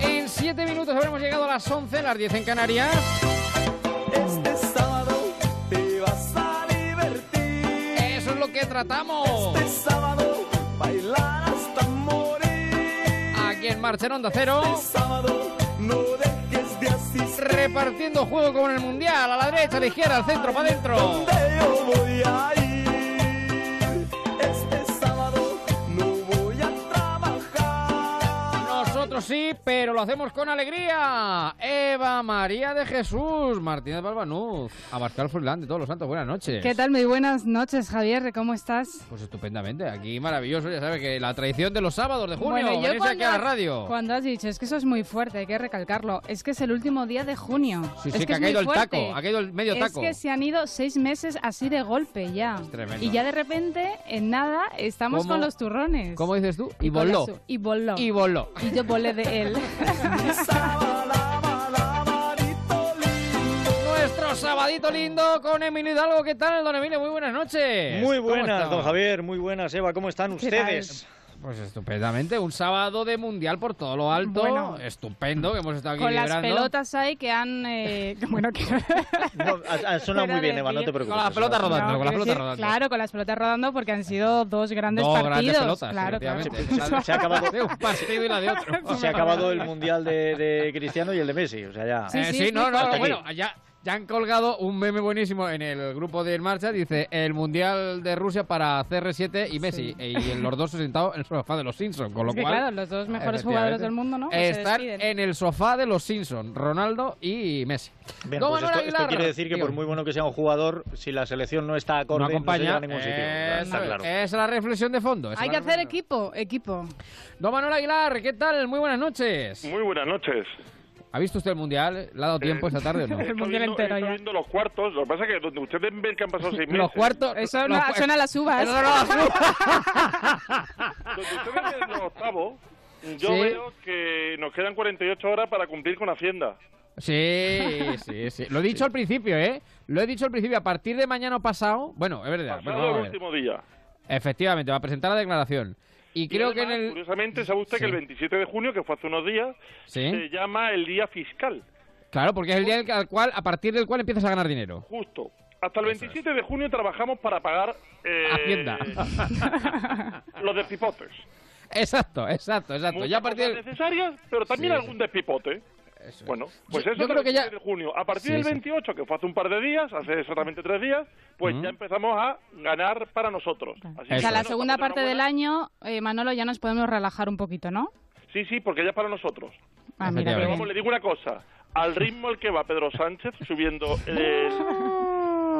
En siete minutos habremos llegado a las 11, las 10 en Canarias. Este que tratamos. Este sábado bailar hasta morir. Aquí en Marcha en Onda Cero. Este sábado no dejes de asistir. Repartiendo juego como en el Mundial. A la derecha, a la izquierda, al centro, para adentro. Donde yo voy a ir. Nosotros sí, pero lo hacemos con alegría. Eva María de Jesús, Martínez Balbanuz, Abascal Furlan de todos los santos, buenas noches. ¿Qué tal? Muy buenas noches, Javier, ¿cómo estás? Pues estupendamente, aquí maravilloso, ya sabes que la tradición de los sábados de junio, Bueno, yo venirse aquí a la cuando- radio. Cuando has dicho, es que eso es muy fuerte, hay que recalcarlo, es que es el último día de junio. Sí, es sí, que ha es muy caído el fuerte. taco, ha caído el medio taco. Es que se han ido seis meses así de golpe ya. tremendo. Y ya de repente, en nada, estamos ¿Cómo- con los turrones. ¿Cómo dices tú? Y voló. Y voló. Y voló. Y yo volé de él. Nuestro sabadito lindo con Emilio Hidalgo. ¿Qué tal, don Emilio? Muy buenas noches. Muy ¿Cómo buenas, don Javier, muy buenas, Eva, ¿cómo están ¿Qué tal? Pues estupendamente, un sábado de mundial por todo lo alto, Bueno. estupendo, que hemos estado aquí con las vibrando. pelotas ahí que han... eh, bueno, que... No, ha, ha sonado muy bien, Eva, no te preocupes. Con las pelotas rodando, No, con las pelotas rodando. Claro, con las pelotas rodando porque han sido dos grandes Dos partidos. grandes pelotas, claro, claro. Se ha- se ha acabado- De un partido y la de otro. Se ha acabado el mundial de, de Cristiano y el de Messi, o sea, ya. Eh, sí, no, no, Hasta no, aquí. bueno, ya, ya han colgado un meme buenísimo en el grupo de En Marcha, dice el Mundial de Rusia para CR7 y Messi, y los dos sentados en el sofá de los Simpsons, con lo Es que, cual... claro, los dos mejores jugadores del mundo, ¿no? Pues se Están en el sofá de los Simpsons, Ronaldo y Messi. Bien, pues Manuel esto, esto Aguilar, quiere decir que tío. por muy bueno que sea un jugador, si la selección no está acorde, no no, se acompaña. llega a ningún sitio. Está claro. Es la reflexión de fondo. Hay que hacer equipo, equipo. Don Manuel Aguilar, ¿qué tal? Muy buenas noches. Muy buenas noches. ¿Ha visto usted el Mundial? ¿Le ha dado tiempo esta tarde o no? Estoy viendo, estoy viendo los cuartos. Lo que pasa es que donde ustedes ven que han pasado seis meses. Los cuartos... Eso los no- cu- suena a las uvas. Eso a las uvas. Donde ustedes ven los octavos, yo Sí. veo que nos quedan 48 horas para cumplir con Hacienda. Sí, sí, sí. Lo he dicho al principio, ¿eh? Lo he dicho al principio. A partir de mañana pasado... Bueno, es verdad. bueno, Pasado a el último día. Efectivamente, va a presentar la declaración. Y creo que en el... Curiosamente, sabe usted Sí. que el 27 de junio, que fue hace unos días, Sí. se llama el día fiscal. Claro, porque es el día al cual, a partir del cual empiezas a ganar dinero. Justo. Hasta el 27 de junio trabajamos para pagar eh, Hacienda. los despipotes. Exacto, exacto, exacto. Muchas Ya a partir... cosas necesarias, pero también Sí. algún despipote. Bueno, pues Yo- eso yo es creo el que ya- 27 de junio. A partir Sí, del sí. 28, que fue hace un par de días, hace exactamente tres días, pues ya empezamos a ganar para nosotros. Así O sea, la segunda parte del año, eh, Manolo, ya nos podemos relajar un poquito, ¿no? Sí, sí, porque ya es para nosotros. Ah, mira, Pero vamos, le digo una cosa. Al ritmo al que va Pedro Sánchez subiendo... eh,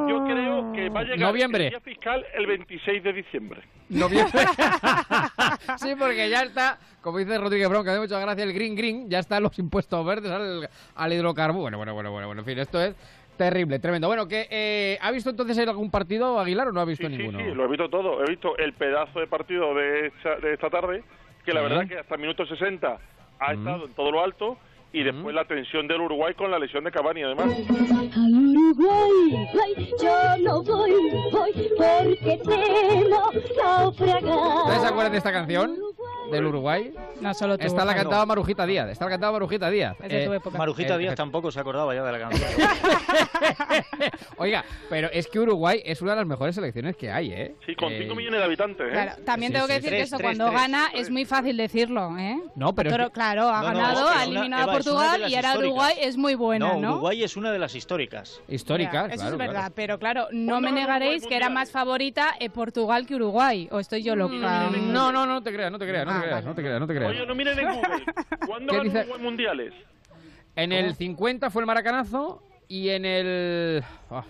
yo creo que va a llegar Noviembre. el día fiscal el 26 de diciembre. Noviembre. sí, porque ya está, como dice Rodríguez Bron, que hace mucha gracia el green green, ya están los impuestos verdes al, al hidrocarburo. Bueno, bueno, bueno, bueno, bueno, en fin, esto es terrible, tremendo. Bueno, que eh, ¿ha visto entonces algún partido Aguilar o no ha visto Sí, ninguno? sí, lo he visto todo. He visto el pedazo de partido de esta, de esta tarde, que la Sí. verdad que hasta el minuto 60 ha Mm. estado en todo lo alto, y después la tensión del Uruguay con la lesión de Cavani, además. Al Uruguay, ay, yo no voy, voy porque temo naufragar. ¿Ustedes se acuerdan de esta canción? Del Uruguay. No, solo tú. Esta la cantaba Marujita Díaz. Esta la cantaba Marujita Díaz. Es de Eh, tu época. Marujita eh, Díaz eh, tampoco se acordaba ya de la canción. Oiga, pero es que Uruguay es una de las mejores selecciones que hay, ¿eh? Sí, con Eh, 5 millones de habitantes, ¿eh? Claro, también Sí, tengo que decir que eso Tres, cuando tres, gana es muy fácil decirlo, ¿eh? No, pero es que- claro, ha No, no, ganado, ha una- eliminado Eva, a Portugal y ahora. Uruguay es muy buena, no, ¿no? Uruguay es una de las históricas. Históricas, Ya, eso claro, es verdad, claro. pero claro, no me negaréis que era más favorita Portugal que Uruguay, o estoy yo loca. No, no, no te creas, no te creas, no te Ah, creas, vale. no te creas, no te creas. Oye, no miren en Google. ¿Cuándo ¿Qué ganó dice? Uruguay mundiales? En el 50 fue el maracanazo y en el... ah,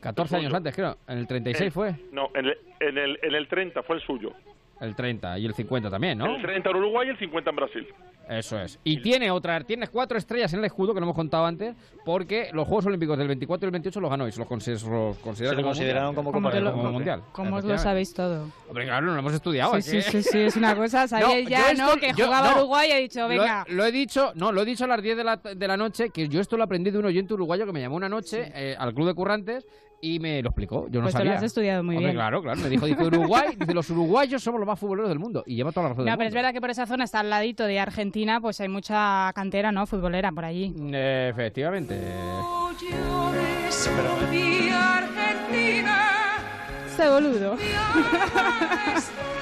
14 años antes, creo. En el 36 Eh, fue. No, en el, en, el, en el 30 fue el suyo. El 30 y el 50 también, ¿no? El 30 en Uruguay y el 50 en Brasil. Eso es. Y tiene otra, tienes cuatro estrellas en el escudo que no hemos contado antes, porque los Juegos Olímpicos del 24 y el 28 los ganó y se los, consideraron Se lo consideraron como mundial. Copa del como mundial. ¿Cómo os lo sabéis todo? Hombre, claro, no lo hemos estudiado. Sí, sí, sí, sí, es una cosa, sabíais No, ya, yo ¿no? esto- Que yo- jugaba no. Uruguay y he dicho, Lo he- venga. Lo, he dicho, no, lo he dicho a las 10 de la, de la noche, que yo esto lo aprendí de un oyente uruguayo que me llamó una noche eh, al Club de Currantes y me lo explicó. Yo no Pues te lo sabía. has estudiado muy Hombre, bien. Claro, claro. Me dijo, dice Uruguay, dice, los uruguayos somos los más futboleros del mundo. Y lleva toda la razón No, del pero es mundo. verdad que por esa zona está al ladito de Argentina, pues hay mucha cantera, ¿no? Futbolera por allí. Efectivamente. Este boludo.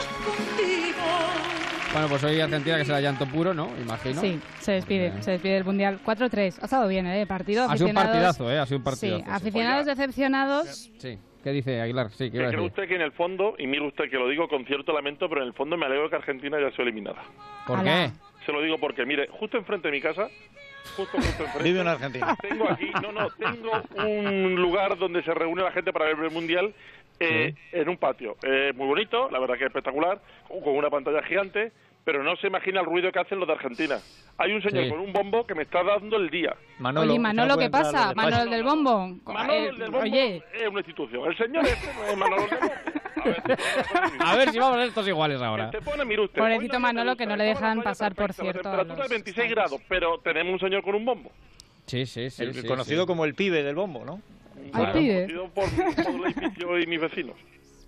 Bueno, pues hoy Argentina que será llanto puro, ¿no? Imagino. Sí, se despide, se despide del Mundial. 4-3. Ha estado bien, ¿eh? El partido. Ha sido un partidazo, ¿eh? Ha sido un partidazo. Sí, sí. aficionados decepcionados. Sí. ¿Qué dice Aguilar? Sí, ¿qué cree usted que en el fondo, y mire usted que lo digo con cierto lamento, pero en el fondo me alegro que Argentina ya sea eliminada. ¿Por qué? Se lo digo porque, mire, justo enfrente de mi casa, justo, justo enfrente. Vive en Argentina. Tengo aquí, no, no, tengo un lugar donde se reúne la gente para ver el Mundial eh, en un patio. Eh, muy bonito, la verdad que espectacular, con una pantalla gigante, pero no se imagina el ruido que hacen los de Argentina. Hay un señor Sí. con un bombo que me está dando el día. Oye, Manolo, ¿qué pasa? Manolo el del bombo. Manolo Eh, el del bombo Oye, es una institución. El señor este no es Manolo el del bombo. A ver si vamos a ser todos iguales ahora. Se pone, mire usted, pobrecito Manolo, que no le dejan pasar, por la cierto. a temperatura es 26 grados, pero tenemos un señor con un bombo. Sí, sí, sí. El sí, conocido sí. como el pibe del bombo, ¿no? Claro. Conocido por todo el edificio y mis vecinos.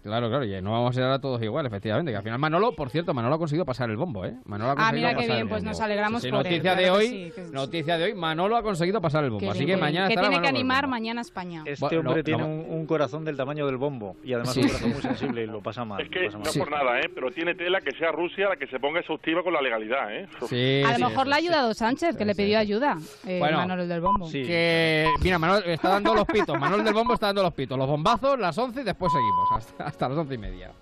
Claro, claro, y no vamos a ser ahora todos iguales, efectivamente. Que al final Manolo, por cierto, Manolo ha conseguido pasar el bombo, ¿eh? Manolo ha Ah, conseguido mira qué pasar bien, el pues bombo. nos alegramos Sí, por él, noticia de claro que hoy, sí, que- noticia de hoy, Manolo ha conseguido pasar el bombo. Así bien, que mañana que estará tiene que Manolo animar mañana España. Este hombre no, tiene no. Un, un corazón del tamaño del bombo y además Sí. un corazón muy sensible y lo pasa mal. Es que lo pasa no mal. por nada, ¿eh? Pero tiene tela que sea Rusia la que se ponga exhaustiva con la legalidad, ¿eh? Sí, a sí, lo mejor sí, le ha sí. ayudado Sánchez, que le pidió ayuda. Eh, Bueno, Manolo el del bombo. Que, mira, Manuel está dando los pitos. Manuel del Bombo está dando los pitos. Los bombazos, las 11 y después seguimos. Hasta, hasta las 11 y media.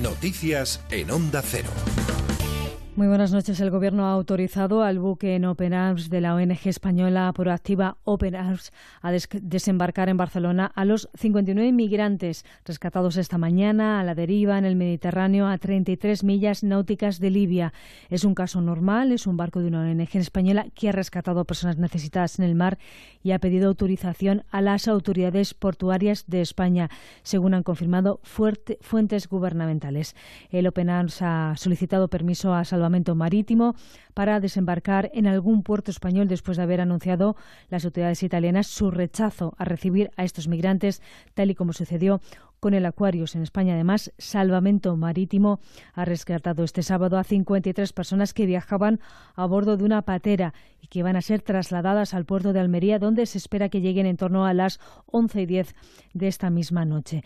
Noticias en Onda Cero. Muy buenas noches. El Gobierno ha autorizado al buque en Open Arms de la ONG española proactiva Open Arms a des- desembarcar en Barcelona a los 59 inmigrantes rescatados esta mañana a la deriva en el Mediterráneo a 33 millas náuticas de Libia. Es un caso normal, es un barco de una ONG española que ha rescatado personas necesitadas en el mar y ha pedido autorización a las autoridades portuarias de España, según han confirmado fuentes gubernamentales. El Open Arms ha solicitado permiso a salvamento marítimo para desembarcar en algún puerto español después de haber anunciado las autoridades italianas su rechazo a recibir a estos migrantes, tal y como sucedió con el Aquarius en España. Además, Salvamento Marítimo ha rescatado este sábado a 53 personas que viajaban a bordo de una patera y que van a ser trasladadas al puerto de Almería, donde se espera que lleguen en torno a las 11 y 10 de esta misma noche.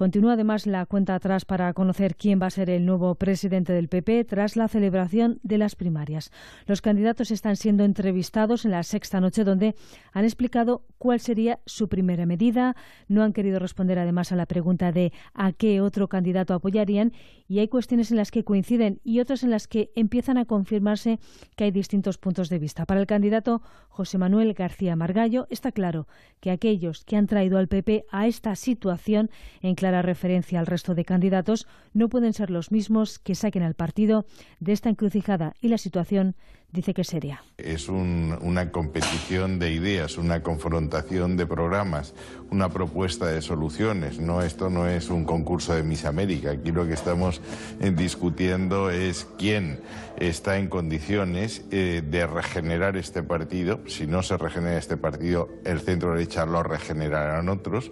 Continúa además la cuenta atrás para conocer quién va a ser el nuevo presidente del PP tras la celebración de las primarias. Los candidatos están siendo entrevistados en la sexta noche donde han explicado cuál sería su primera medida. No han querido responder además a la pregunta de a qué otro candidato apoyarían y hay cuestiones en las que coinciden y otras en las que empiezan a confirmarse que hay distintos puntos de vista. Para el candidato José Manuel García Margallo está claro que aquellos que han traído al PP a esta situación en clara referencia al resto de candidatos no pueden ser los mismos que saquen al partido de esta encrucijada y la situación dice que es. Es un- una competición de ideas, una confrontación de programas, una propuesta de soluciones. No, esto no es un concurso de Miss América. Aquí lo que estamos eh, discutiendo es quién está en condiciones eh, de regenerar este partido. Si no se regenera este partido, el centro derecha lo regenerarán otros.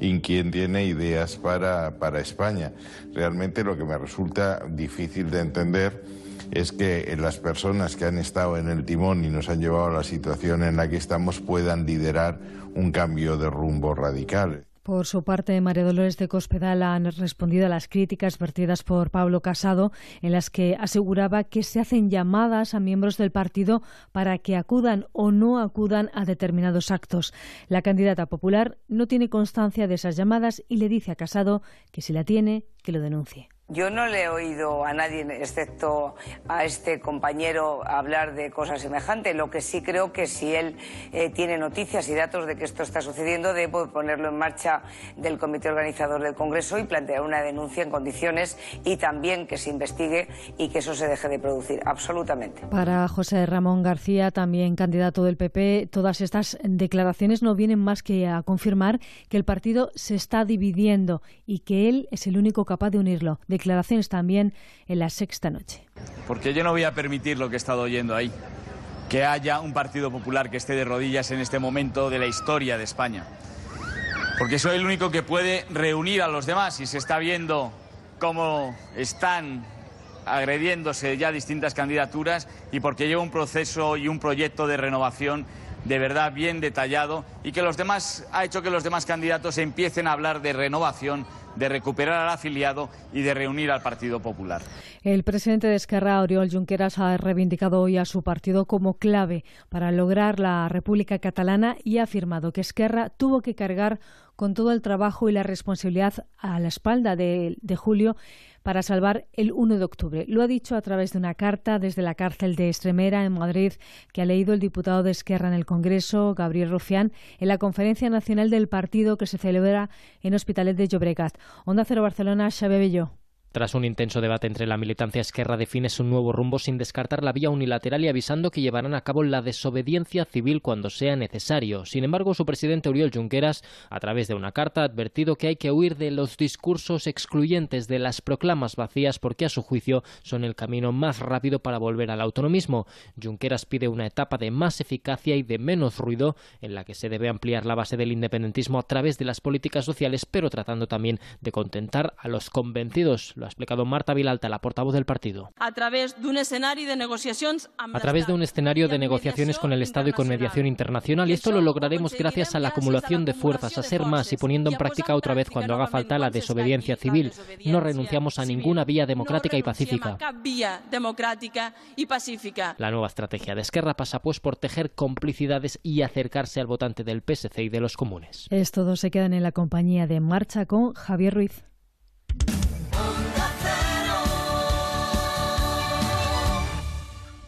Y quién tiene ideas para, para España. Realmente lo que me resulta difícil de entender es que las personas que han estado en el timón y nos han llevado a la situación en la que estamos puedan liderar un cambio de rumbo radical. Por su parte, María Dolores de Cospedal han respondido a las críticas vertidas por Pablo Casado, en las que aseguraba que se hacen llamadas a miembros del partido para que acudan o no acudan a determinados actos. La candidata popular no tiene constancia de esas llamadas y le dice a Casado que si la tiene, que lo denuncie. Yo no le he oído a nadie, excepto a este compañero, hablar de cosas semejantes. Lo que sí creo que si él eh, tiene noticias y datos de que esto está sucediendo, debe ponerlo en marcha del comité organizador del Congreso y plantear una denuncia en condiciones y también que se investigue y que eso se deje de producir. Absolutamente. Para José Ramón García, también candidato del PP, todas estas declaraciones no vienen más que a confirmar que el partido se está dividiendo y que él es el único capaz de unirlo. Declaraciones también en la sexta noche. Porque yo no voy a permitir lo que he estado oyendo ahí, que haya un Partido Popular que esté de rodillas en este momento de la historia de España. Porque soy el único que puede reunir a los demás y se está viendo cómo están agrediéndose ya distintas candidaturas y porque lleva un proceso y un proyecto de renovación de verdad bien detallado y que los demás ha hecho que los demás candidatos empiecen a hablar de renovación, de recuperar al afiliado y de reunir al Partido Popular. El presidente de Esquerra, Oriol Junqueras, ha reivindicado hoy a su partido como clave para lograr la República Catalana y ha afirmado que Esquerra tuvo que cargar con todo el trabajo y la responsabilidad a la espalda de, de Julio para salvar el 1 de octubre. Lo ha dicho a través de una carta desde la cárcel de Estremera, en Madrid, que ha leído el diputado de Esquerra en el Congreso, Gabriel Rufián, en la Conferencia Nacional del Partido que se celebra en Hospitalet de Llobregat. Onda Cero Barcelona, Xabe Bello. Tras un intenso debate entre la militancia esquerra define su nuevo rumbo sin descartar la vía unilateral y avisando que llevarán a cabo la desobediencia civil cuando sea necesario. Sin embargo, su presidente Oriol Junqueras, a través de una carta, ha advertido que hay que huir de los discursos excluyentes, de las proclamas vacías, porque a su juicio son el camino más rápido para volver al autonomismo. Junqueras pide una etapa de más eficacia y de menos ruido, en la que se debe ampliar la base del independentismo a través de las políticas sociales, pero tratando también de contentar a los convencidos lo ha explicado Marta Vilalta, la portavoz del partido. A través de un escenario de negociaciones a través de un escenario de negociaciones con el Estado y con mediación internacional y esto lo lograremos gracias a la acumulación de fuerzas, a ser más y poniendo en práctica otra vez cuando haga falta la desobediencia civil. No renunciamos a ninguna vía democrática y pacífica. La nueva estrategia de Esquerra pasa pues por tejer complicidades y acercarse al votante del PSC y de los comunes. Es todo, se quedan en la compañía de Marcha con Javier Ruiz.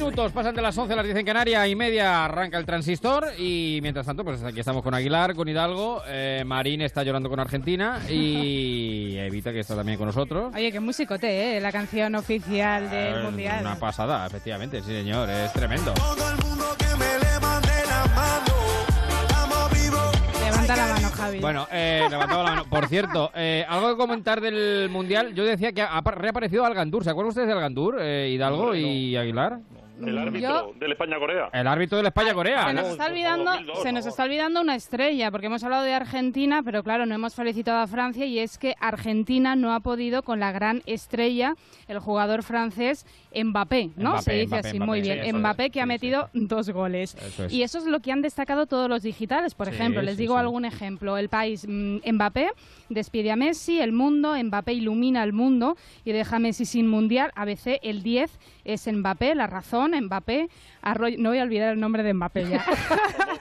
Minutos, pasan de las 11 a las 10 en Canarias y media arranca el transistor y mientras tanto pues aquí estamos con Aguilar, con Hidalgo, eh, Marín está llorando con Argentina y Evita que está también con nosotros. Oye, qué musicote, ¿eh? La canción oficial del Eh, Mundial. Una pasada, efectivamente, sí señor, es tremendo. Levanta la mano, Javi. Bueno, eh, levantaba la mano. Por cierto, eh, algo que comentar del Mundial. Yo decía que ha apa- reaparecido Algandur. ¿Se acuerdan ustedes de Algandur, eh, Hidalgo y Aguilar? El árbitro del España-Corea. El árbitro del España-Corea. Se nos, está olvidando, se nos está olvidando una estrella, porque hemos hablado de Argentina, pero claro, no hemos felicitado a Francia y es que Argentina no ha podido con la gran estrella, el jugador francés Mbappé, ¿no? Mbappé, se dice Mbappé, así, Mbappé, muy sí, bien. es, Mbappé que ha metido dos goles. Eso es. Y eso es lo que han destacado todos los digitales. Por Sí, ejemplo, les sí, digo sí. algún ejemplo. El país mm, Mbappé despide a Messi, el mundo, Mbappé ilumina al mundo y deja a Messi sin mundial. ABC, el 10 es Mbappé, la razón, Mbappé. No voy a olvidar el nombre de Mbappé ya.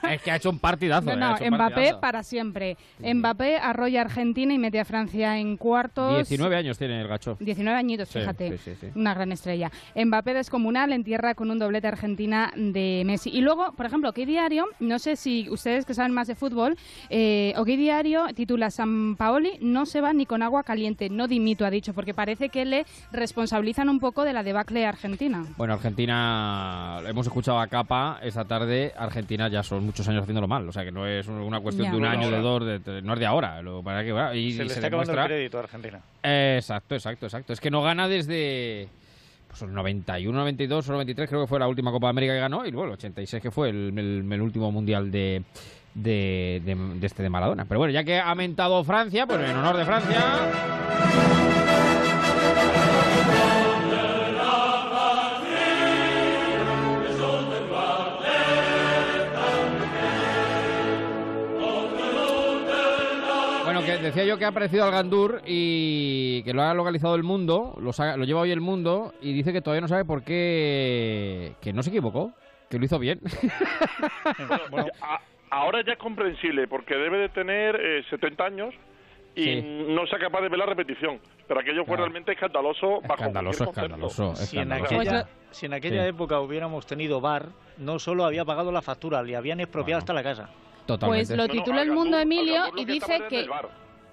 Es que ha hecho un partidazo. No, eh, no, Mbappé partidazo. para siempre. Mbappé arrolla a Argentina y mete a Francia en cuartos. 19 años tiene el gacho. 19 añitos, Sí, fíjate. sí, sí, sí. Una gran estrella. Mbappé descomunal entierra con un doblete Argentina de Messi. Y luego, por ejemplo, ¿qué diario? No sé si ustedes que saben más de fútbol, eh, ¿o qué diario titula San Paoli no se va ni con agua caliente? No dimito, ha dicho, porque parece que le responsabilizan un poco de la debacle argentina. Bueno, Argentina, hemos escuchado a Capa esta tarde. Argentina ya son muchos años haciéndolo mal. O sea que no es una cuestión Ya. de un año, de dos, de tres, no es de ahora. Lo para que, bueno, y, se y le se está acabando demuestra. el crédito a Argentina. Exacto, exacto, exacto. Es que no gana desde pues, el 91, 92 o 93, creo que fue la última Copa América que ganó, y luego el 86 que fue el, el- el último mundial de, de, de- de este de Maradona. Pero bueno, ya que ha mentado Francia, pues en honor de Francia. Que decía yo que ha aparecido al Gandur y que lo ha localizado el mundo, lo, sa- lo lleva hoy el mundo y dice que todavía no sabe por qué, que no se equivocó, que lo hizo bien. A- ahora ya es comprensible porque debe de tener eh, 70 años y Sí. no sea capaz de ver la repetición. Pero aquello fue Claro. realmente escandaloso bajo Escandaloso, concepto. escandaloso, Si en escandaloso. aquella, si en aquella Sí. época hubiéramos tenido VAR, no solo había pagado la factura, le habían expropiado hasta la casa. Pues lo titula el mundo Emilio y dice que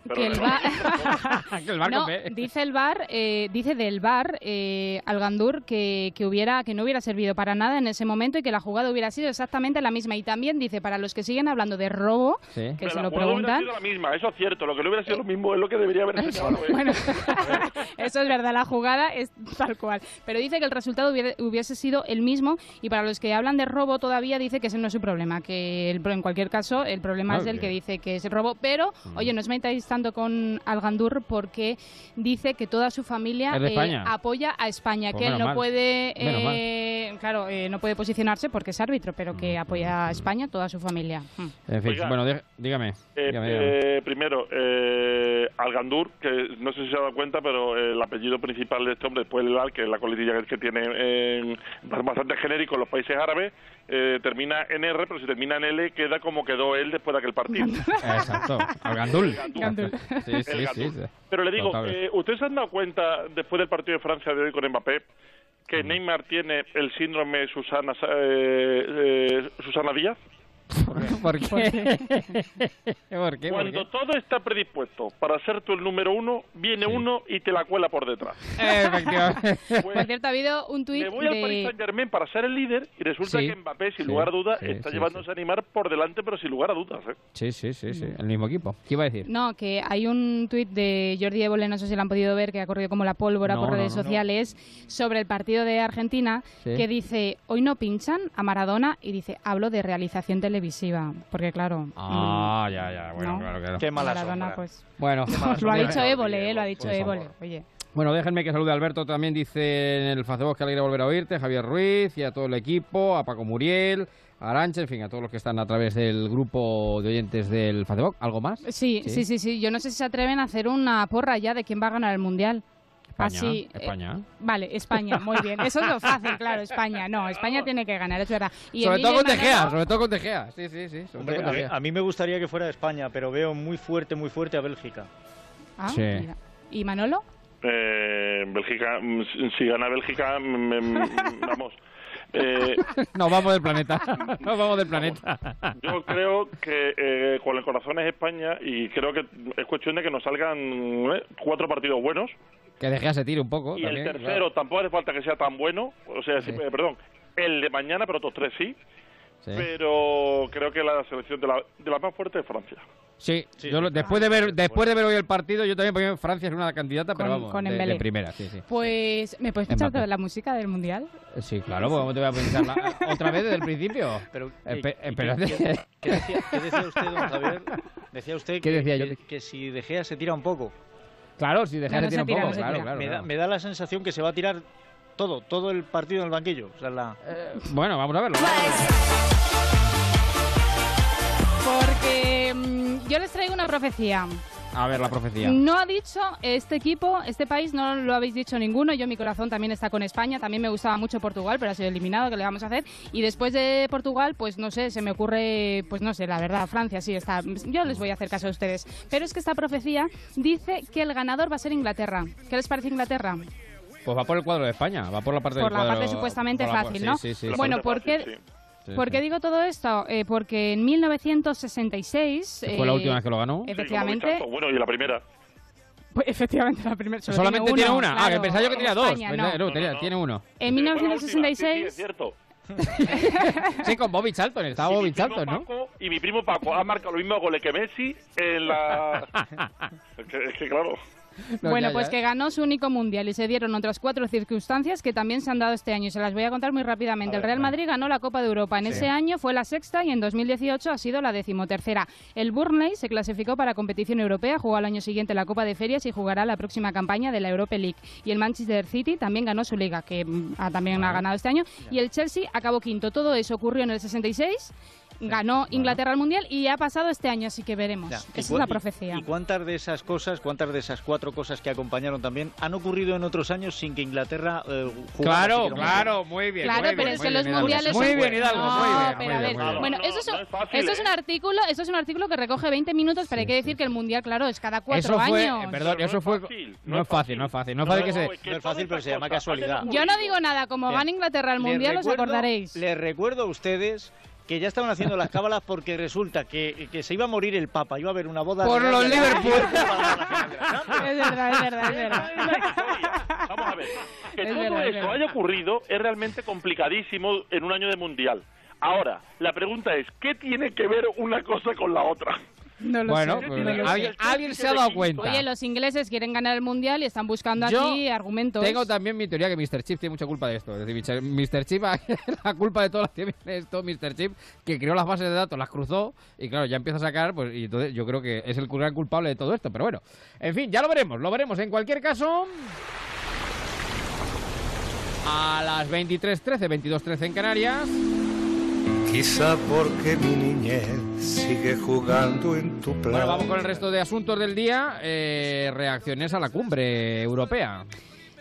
que el bar Que el bar no, dice el bar eh, dice del bar eh, al Gandur que, que hubiera que no hubiera servido para nada en ese momento y que la jugada hubiera sido exactamente la misma y también dice para los que siguen hablando de robo que Pero se la lo preguntan sido la misma, eso es cierto. Lo que no hubiera sido lo mismo es lo que debería haber él. Bueno, eso es verdad, la jugada es tal cual. Pero dice que el resultado hubiera- hubiese sido el mismo y para los que hablan de robo todavía dice que ese no es su problema, que el, en cualquier caso el problema Ah, es bien. que dice que es robo. Pero, oye, no os metáis tanto con Algandur porque dice que toda su familia eh, apoya a España, Pues que él no mal. puede eh, claro, eh, no puede posicionarse porque es árbitro, pero que apoya a España, toda su familia. Mm. En fin, Oiga. bueno, dí- dígame. Eh, dígame, dígame. eh, primero, eh, Algandur, que no sé si se ha dado cuenta, pero el apellido principal de este hombre, después del Al, que es la coletilla que tiene eh, bastante genérico en los países árabes, eh, termina en R, pero si termina en L, queda como quedó él después de aquel partido. Exacto, al Gandul. Sí, El sí. Pero le digo, eh, ¿ustedes se han dado cuenta, después del partido de Francia de hoy con Mbappé, que Neymar tiene el síndrome Susana, eh, eh, Susana Díaz? ¿Por qué? ¿Por qué? ¿Por Cuando qué? todo está predispuesto para ser tú el número uno, viene uno y te la cuela por detrás. Efectivamente. Por cierto, ha habido un tuit Me voy al Paris de... Saint Germain para ser el líder y resulta Sí. que Mbappé, sin Sí, lugar a dudas, sí, está sí, llevándose a Neymar por delante, pero sin lugar a dudas. ¿eh? Sí, sí, sí, sí. El mismo equipo. ¿Qué iba a decir? No, que hay un tuit de Jordi Évole, no sé si lo han podido ver, que ha corrido como la pólvora No, por redes no, no. sociales, sobre el partido de Argentina, Sí. que dice, hoy no pinchan a Maradona, y dice, hablo de realización televisiva, porque claro... Ah, ya, ya. Bueno, No. claro, claro. Qué mala Maradona, pues... Bueno, lo ha dicho. Évole, eh, lo ha dicho Pues, Évole, oye. Bueno, déjenme que salude a Alberto. También dice en el Facebook que alegra volver a oírte. Javier Ruiz y a todo el equipo, a Paco Muriel, a Arancha, en fin, a todos los que están a través del grupo de oyentes del Facebook. ¿Algo más? Sí, sí, sí, sí, yo no sé si se atreven a hacer una porra ya de quién va a ganar el Mundial. España. Así, eh, España. Vale, España, muy bien. Eso es lo fácil, claro, España. No, España tiene que ganar, es verdad. Y sobre todo Manolo- sobre todo con De Gea. Sí, sí, sí. sobre Hombre, todo a, con mí, Gea. a mí me gustaría que fuera España, pero veo muy fuerte, muy fuerte a Bélgica. Ah, Sí. mira. ¿Y Manolo? Eh, Bélgica, mm, si- gana Bélgica, mm, mm, vamos. Eh, Nos vamos del planeta. Nos vamos del planeta. Yo creo que eh, con el corazón es España y creo que es cuestión de que nos salgan eh, cuatro partidos buenos Que De Gea se tire un poco. y también, el tercero claro. tampoco hace falta que sea tan bueno, o sea, sí, Sí. eh, perdón, el de mañana, pero otros tres sí, Sí. pero creo que la selección de la, de la más fuerte es Francia. Sí, yo lo- después de ver después de ver hoy el partido, yo también porque Francia es una candidata, pero Con- vamos, con de, primera, sí, sí. Pues, ¿me puedes escuchar toda la música del Mundial? Eh, Sí, claro, pues ¿cómo te voy a pensar la- otra vez desde el principio. Pero, Espe- ¿y- y- espérate. ¿qué, qué decía, qué decía usted, don Javier? Decía usted ¿Qué que, decía yo? que, que si De Gea se tira un poco. Claro, si De Gea No, se no tira se un tira, poco, no se claro, tira. claro. me, da, claro. me da la sensación que se va a tirar todo, todo el partido en el banquillo. O sea, la... Bueno, vamos a verlo. Porque mm, yo les traigo una profecía. A ver la profecía. No ha dicho este equipo, este país, no lo habéis dicho ninguno. Yo, mi corazón también está con España. También me gustaba mucho Portugal, pero ha sido eliminado. ¿Qué le vamos a hacer? Y después de Portugal, pues no sé, se me ocurre, pues no sé, la verdad, Francia sí está. Yo les voy a hacer caso a ustedes. Pero es que esta profecía dice que el ganador va a ser Inglaterra. ¿Qué les parece Inglaterra? Pues va por el cuadro de España, va por la parte Por del la cuadro. parte supuestamente la- fácil, sí, ¿no? Sí, sí, Bueno, sí. ¿por qué, Sí, ¿por qué sí. digo todo esto? Eh, porque en 1966... Que fue la eh, última vez que lo ganó. Efectivamente. Sí, Bueno, y la primera. Pues, efectivamente, la primera. solo Solamente tiene uno, una. ah, que claro, pensaba yo que tenía dos. España, Pensaba- no. no, tenía- tiene uno. En Sí, es 1966. cierto. Sí, con Bobby Charlton. Estaba Bobby Charlton, ¿no? Paco- y mi primo Paco ha marcado los mismos goles que Messi en la... es, que, es que, claro... No, bueno, ya, pues ya. que ganó su único mundial y se dieron otras cuatro circunstancias que también se han dado este año y se las voy a contar muy rápidamente. El Real. Madrid ganó la Copa de Europa. En Sí. ese año fue la sexta y en 2018 ha sido la decimotercera. El Burnley se clasificó para competición europea, jugó al año siguiente la Copa de Ferias y jugará la próxima campaña de la Europa League. Y el Manchester City también ganó su liga, que mm, también ha ganado este año. Y el Chelsea acabó quinto. Todo eso ocurrió en el 66. Ganó Inglaterra al Mundial y ha pasado este año, así que veremos. Ya. Esa ¿Y es la profecía. ¿Y cuántas de esas cosas, cuántas de esas cuatro cosas que acompañaron también han ocurrido en otros años sin que Inglaterra eh, jugara Claro, un claro, muy bien. Claro, muy pero bien, es muy que los Hidalgo. mundiales Muy son- bien, Hidalgo, No, muy bien. pero muy a ver, muy bien. bueno, No, eso es, no es fácil, esto es un ¿eh? artículo, esto es un artículo que recoge 20 minutos, pero hay que decir que el mundial, claro, es cada cuatro Eso fue, años. eh, perdón, Pero no eso es fue. fácil, No es fácil, no es fácil. No es fácil que se. es No es fácil, pero se llama casualidad. Yo no digo nada, como gana Inglaterra al mundial, os acordaréis. Les recuerdo a ustedes que ya estaban haciendo las cábalas porque resulta que, que se iba a morir el Papa, iba a haber una boda. Por los Liverpool. Es verdad, es verdad, es verdad. Vamos a ver. Que Es todo verdad, es esto verdad. haya ocurrido es realmente complicadísimo en un año de mundial. Ahora, la pregunta es, ¿qué tiene que ver una cosa con la otra? No lo Bueno, sé. pues, lo alguien, alguien se ha dado cuenta. Oye, los ingleses quieren ganar el mundial y están buscando Yo aquí argumentos. Tengo también mi teoría que Mr. Chip tiene mucha culpa de esto. Es decir, Mr. Chip, la culpa de todo la tiene esto, Mr. Chip, que creó las bases de datos, las cruzó y claro, ya empieza a sacar, pues y entonces yo creo que es el gran culpable de todo esto. Pero bueno, en fin, ya lo veremos, lo veremos. En cualquier caso, a las 23.13, 22.13 en Canarias. Quizá porque mi niñez sigue jugando en tu plan. Bueno, vamos con el resto de asuntos del día. Eh, reacciones a la cumbre europea.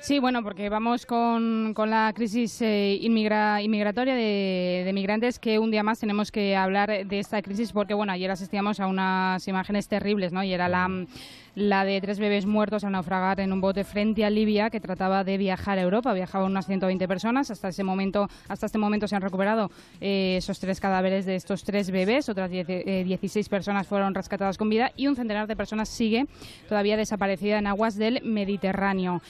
Sí, bueno, porque vamos con, con la crisis eh, inmigra, inmigratoria de, de, migrantes, que un día más tenemos que hablar de esta crisis, porque bueno, ayer asistíamos a unas imágenes terribles, ¿no? Y era la, la de tres bebés muertos al naufragar en un bote frente a Libia que trataba de viajar a Europa. Viajaban unas 120 personas. Hasta ese momento, hasta este momento se han recuperado eh, esos tres cadáveres de estos tres bebés. Otras 16 personas fueron rescatadas con vida y un centenar de personas sigue todavía desaparecida en aguas del Mediterráneo.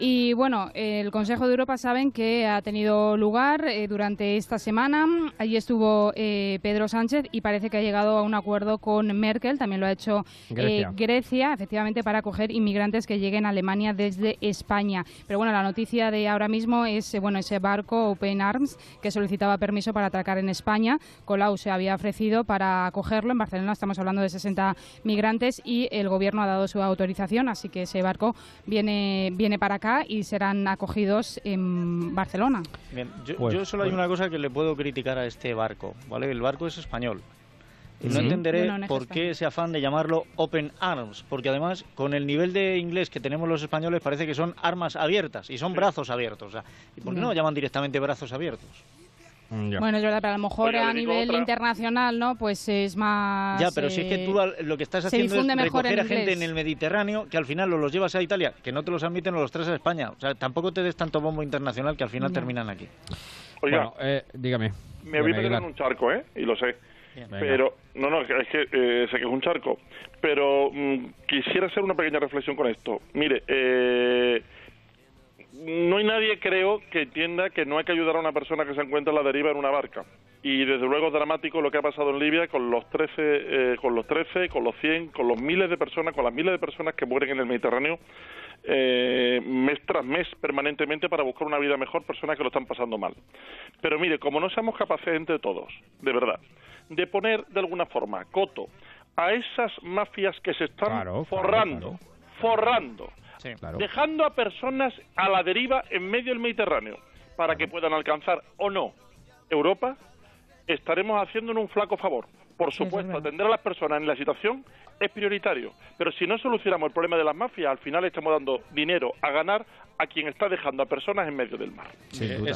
Y bueno, el Consejo de Europa saben que ha tenido lugar eh, durante esta semana. Allí estuvo eh, Pedro Sánchez y parece que ha llegado a un acuerdo con Merkel. También lo ha hecho eh, Grecia. Grecia, efectivamente, para acoger inmigrantes que lleguen a Alemania desde España. Pero bueno, la noticia de ahora mismo es eh, bueno ese barco Open Arms que solicitaba permiso para atracar en España. Colau se había ofrecido para acogerlo. En Barcelona estamos hablando de 60 migrantes y el gobierno ha dado su autorización, así que ese barco viene, viene para acá y serán acogidos en Barcelona. Bien, yo, Pues, yo solo hay pues. una cosa que le puedo criticar a este barco, ¿vale? El barco es español. Y no Sí. entenderé No, no, por qué ese afán de llamarlo Open Arms, porque además con el nivel de inglés que tenemos los españoles parece que son armas abiertas y son brazos abiertos. o sea, ¿Y por qué no No. llaman directamente brazos abiertos? Bueno, es verdad, pero a lo mejor a nivel otra. internacional, ¿no? Pues es más... Ya, pero si es que eh, tú lo que estás haciendo es recoger a gente en el Mediterráneo que al final los llevas a Italia, que no te los admiten o los traes a España. O sea, tampoco te des tanto bombo internacional que al final No. terminan aquí. Oiga, Bueno, eh, dígame. me voy a meter en un charco, ¿eh? Y lo sé. Pero, no, no, es que eh, sé que es un charco. Pero mm, quisiera hacer una pequeña reflexión con esto. Mire, eh, no hay nadie, creo, que entienda que no hay que ayudar a una persona que se encuentra a la deriva en una barca. Y desde luego es dramático lo que ha pasado en Libia con los 13, eh, con los 13, con los 100, con los miles de personas, con las miles de personas que mueren en el Mediterráneo eh, mes tras mes permanentemente para buscar una vida mejor, personas que lo están pasando mal. Pero mire, como no seamos capaces entre todos, de verdad, de poner de alguna forma coto a esas mafias que se están Claro, claro, forrando, Claro. dejando a personas a la deriva en medio del Mediterráneo para que puedan alcanzar o no Europa, estaremos haciéndonos un flaco favor. Por supuesto, atender a las personas en la situación es prioritario, pero si no solucionamos el problema de las mafias, al final estamos dando dinero a ganar a quien está dejando a personas en medio del mar.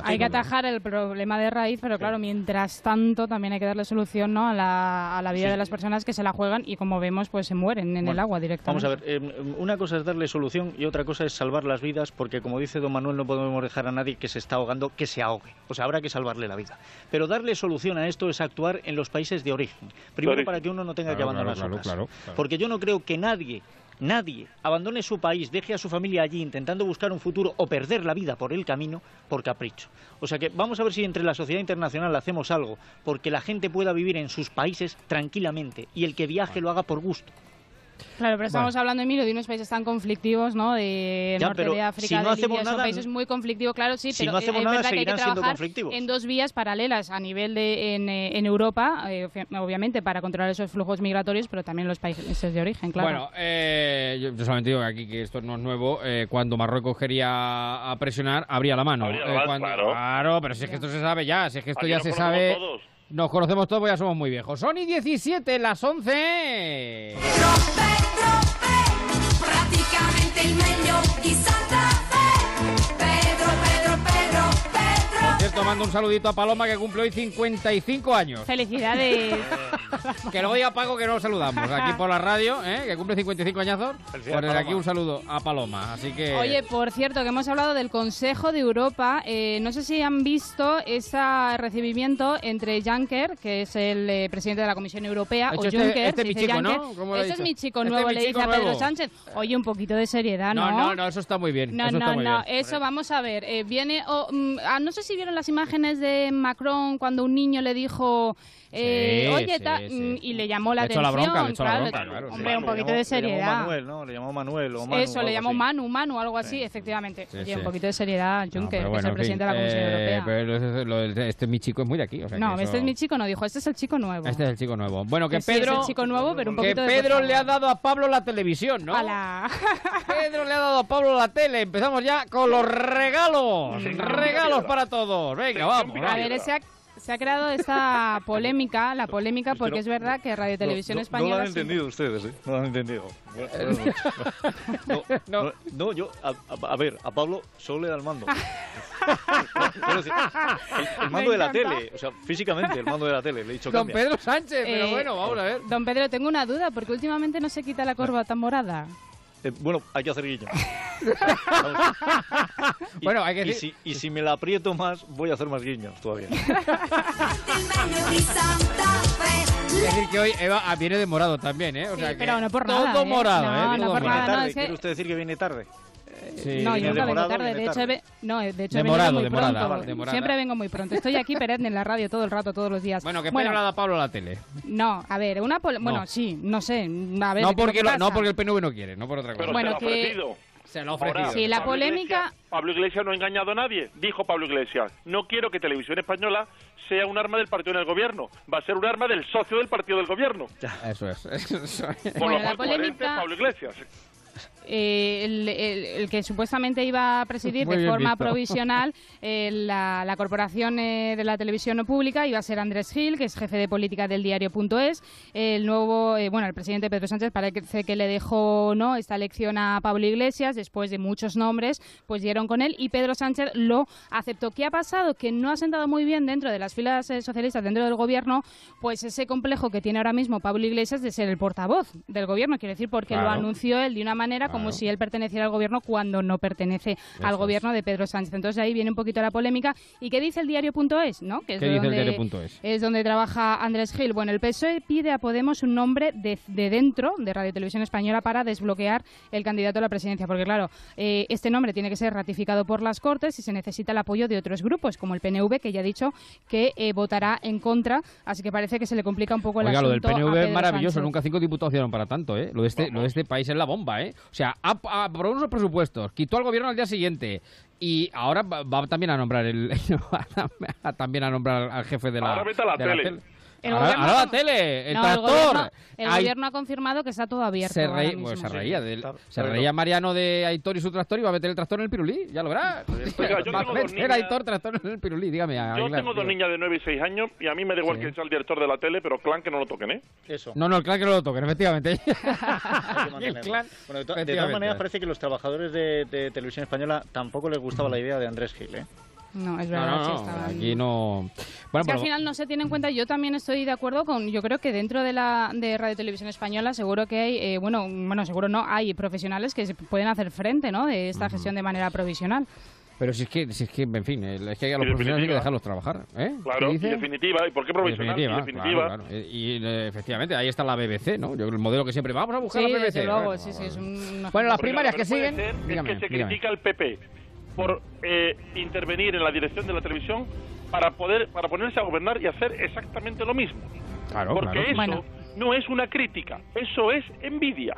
Hay que atajar el problema de raíz, pero claro, mientras tanto también hay que darle solución ¿no? a, la, a la vida Sí. de las personas que se la juegan y como vemos pues se mueren en el agua directamente. Vamos a ver, eh, una cosa es darle solución y otra cosa es salvar las vidas, porque como dice don Manuel, no podemos dejar a nadie que se está ahogando que se ahogue. O sea, habrá que salvarle la vida. Pero darle solución a esto es actuar en los países de origen. Primero, para que uno no tenga que Claro, abandonar claro, su casa. Porque yo no creo que nadie nadie abandone su país, deje a su familia allí intentando buscar un futuro o perder la vida por el camino por capricho. O sea que vamos a ver si entre la sociedad internacional hacemos algo porque la gente pueda vivir en sus países tranquilamente y el que viaje lo haga por gusto. Claro, pero estamos hablando, Emilio, de unos países tan conflictivos, ¿no? De Ya, norte pero de África, si no de hacemos Libia, son nada, países muy conflictivos, claro, sí, si pero no hacemos es nada, verdad que hay que seguirán siendo trabajar conflictivos. en dos vías paralelas a nivel de en, eh, en Europa, eh, obvi- obviamente para controlar esos flujos migratorios, pero también los países de origen, claro. Bueno, eh, yo, solamente digo que aquí que esto no es nuevo. eh, cuando Marruecos quería a presionar, abría la mano. Abría la Eh, mano, cuando- claro. pero si es que esto se sabe ya, si es que esto Aquí ya se sabe. todos. Nos conocemos todos, ya somos muy viejos. Sony 17, las 11. praticamente il meglio di Santa Fe. Cierto, mando un saludito a Paloma que cumple hoy 55 años. Felicidades. Que luego diga Paco que no lo saludamos aquí por la radio, ¿eh? que cumple 55 añazos. Pues desde Paloma. aquí un saludo a Paloma. Así que. Oye, por cierto, que hemos hablado del Consejo de Europa. eh, no sé si han visto ese recibimiento entre Juncker, que es el eh, presidente de la Comisión Europea, o este- Juncker, este se mi chico, ¿no? Juncker. ¿Cómo Este es mi chico Este nuevo, mi le dice a Pedro nuevo. Sánchez. Oye, un poquito de seriedad, ¿no? no, no, no, eso está muy bien. No, eso está no, muy no, bien. eso vamos a ver. eh, viene, mm, ah, no sé si vieron la las imágenes de Macron cuando un niño le dijo, eh, Sí, oye, sí, ta- sí. mm, y le llamó la Le echó la atención? bronca, le echó la claro, bronca, claro, Hombre, sí. un Le poquito llamó- de le seriedad. llamó Manuel, ¿no? Le llamó Manuel o Manu, Eso, o le llamó así. Manu, Manu, algo así, efectivamente. Sí, Oye, sí. un poquito de seriedad, No, Juncker, pero que es bueno, el en presidente fin, de la Comisión eh, Europea. pero lo- lo del- este mi chico es muy de aquí. o sea que No, eso- este es mi chico, no dijo, este es el chico nuevo. Este es el chico nuevo. Bueno, que Que sí, es Pedro. el chico nuevo, pero un que poquito de Pedro por le ha dado a Pablo la televisión, ¿no? Ala. Pedro le ha dado a Pablo la tele. Empezamos ya con los regalos. Regalos para todos. Venga, vamos. A ver, se ha, se ha creado esta polémica, la polémica, porque es verdad que Radio Televisión no, no Española... lo han sí- entendido ustedes, ¿eh? No lo han entendido. No, no, yo, a, ver, a Pablo solo le da el mando. El, el mando de la tele, o sea, físicamente el mando de la tele, le he dicho Don. Pedro Sánchez, pero Eh, bueno, vamos a ver. Don Pedro, tengo una duda, porque últimamente no se quita la corbata morada. Eh, bueno, hay que hacer guiño. Y- Bueno, hay que y decir- si, y si me la aprieto más, voy a hacer más guiños todavía. Es decir, que hoy Eva ah, viene de morado también, ¿eh? O sea que pero no por todo nada, ¿eh? morado, No, ¿eh? no Todo por morado. nada, no, tarde, es que- ¿Quiere usted decir que viene tarde? Sí, no, yo nunca vengo tarde. De hecho, tarde. he ve- no, de hecho he venido Demorado, muy demorada, pronto. demorada. Siempre vengo muy pronto. Estoy aquí perenne en la radio todo el rato, todos los días. Bueno, que Pedro le ha dado a Pablo la tele. No, a ver, una pol- bueno, No. sí, no sé, a ver, No ¿qué es lo porque, lo- no porque el PNV no quiere, no por otra cosa. Pero Bueno, se lo ha que- ofrecido. Se lo ha ofrecido. Ahora, Sí, la Pablo polémica- Iglesias- Pablo Iglesias no ha engañado a nadie. Dijo Pablo Iglesias, no quiero que Televisión Española sea un arma del partido en el gobierno. Va a ser un arma del socio del partido del gobierno. Eso es. Eso es. Por Bueno, lo la cual, polémica- Pablo Iglesias. Eh, el, el- el que supuestamente iba a presidir Muy de forma visto. provisional eh, la, la corporación eh, de la televisión no pública iba a ser Andrés Gil, que es jefe de política del diario.es. El nuevo, eh, bueno, el presidente Pedro Sánchez parece que le dejó no esta elección a Pablo Iglesias después de muchos nombres, pues dieron con él y Pedro Sánchez lo aceptó. ¿Qué ha pasado? Que no ha sentado muy bien dentro de las filas eh, socialistas, dentro del gobierno, pues ese complejo que tiene ahora mismo Pablo Iglesias de ser el portavoz del gobierno, quiero decir, porque lo anunció él de una manera como si él perteneciera al gobierno cuando no pertenece al gobierno de Pedro Sánchez. Entonces ahí viene un poquito la polémica. ¿Y qué dice el diario.es? ¿no? Que es ¿Qué dice el donde- diario.es? Es donde trabaja Andrés Gil. Bueno, el PSOE pide a Podemos un nombre de, de dentro de Radio Televisión Española para desbloquear el candidato a la presidencia. Porque claro, eh, este nombre tiene que ser ratificado por las Cortes y se necesita el apoyo de otros grupos, como el PNV, que ya ha dicho que eh, votará en contra. Así que parece que se le complica un poco el Oiga, lo del asunto PNV es maravilloso, Sánchez. nunca cinco diputados dieron para tanto, ¿eh? Lo de este, lo de este país es la bomba, ¿eh? O sea, ha- aprobó unos presupuestos, quitó al gobierno al día siguiente y ahora va, va también a nombrar el a- también a nombrar al jefe de la, Ahora vete a la de la tele. El Ahora, gobierno- ahora la tele, el No, tractor. gobierno, el Ay- gobierno ha confirmado que está todo abierto. se, reí- se reía se reía Mariano de Aitor y su tractor y va a meter el tractor en el pirulí, ya lo verás. Oiga, yo va tengo dos meter niñas- Aitor tractor en el pirulí, dígame. Yo Aguilar, tengo dos niñas de 9 y 6 años y a mí me da igual Sí. que sea el director de la tele, pero clan que no lo toquen, ¿eh? Eso. No, no, el clan que no lo toquen, efectivamente. el clan, Bueno, de, to- de efectivamente. todas maneras, parece que los trabajadores de, de televisión española tampoco les gustaba la idea de Andrés Gil, ¿eh? No, es No, verdad. no, sí, no, estaban- aquí no... Es que al pero- final no se tiene en cuenta, yo también estoy de acuerdo con, yo creo que dentro de la de Radio Televisión Española seguro que hay, eh, bueno, bueno, seguro no, hay profesionales que se pueden hacer frente, ¿no? De esta gestión de manera provisional. Pero si es que, si es que en fin, el- es que a los profesionales hay que dejarlos trabajar, ¿eh? Claro, ¿Qué y definitiva. ¿Y por qué provisional? Y definitiva, definitiva. claro, claro. Y, y, eh, efectivamente, ahí está la BBC, ¿no? Yo, el modelo que siempre vamos a buscar Sí, la BBC. desde luego, Bueno, sí, sí, es un... Bueno, las Porque primarias que siguen... es que se dígame. critica al PP por eh, intervenir en la dirección de la televisión para poder para ponerse a gobernar y hacer exactamente lo mismo. Claro, Porque claro. eso Bueno. no es una crítica, eso es envidia.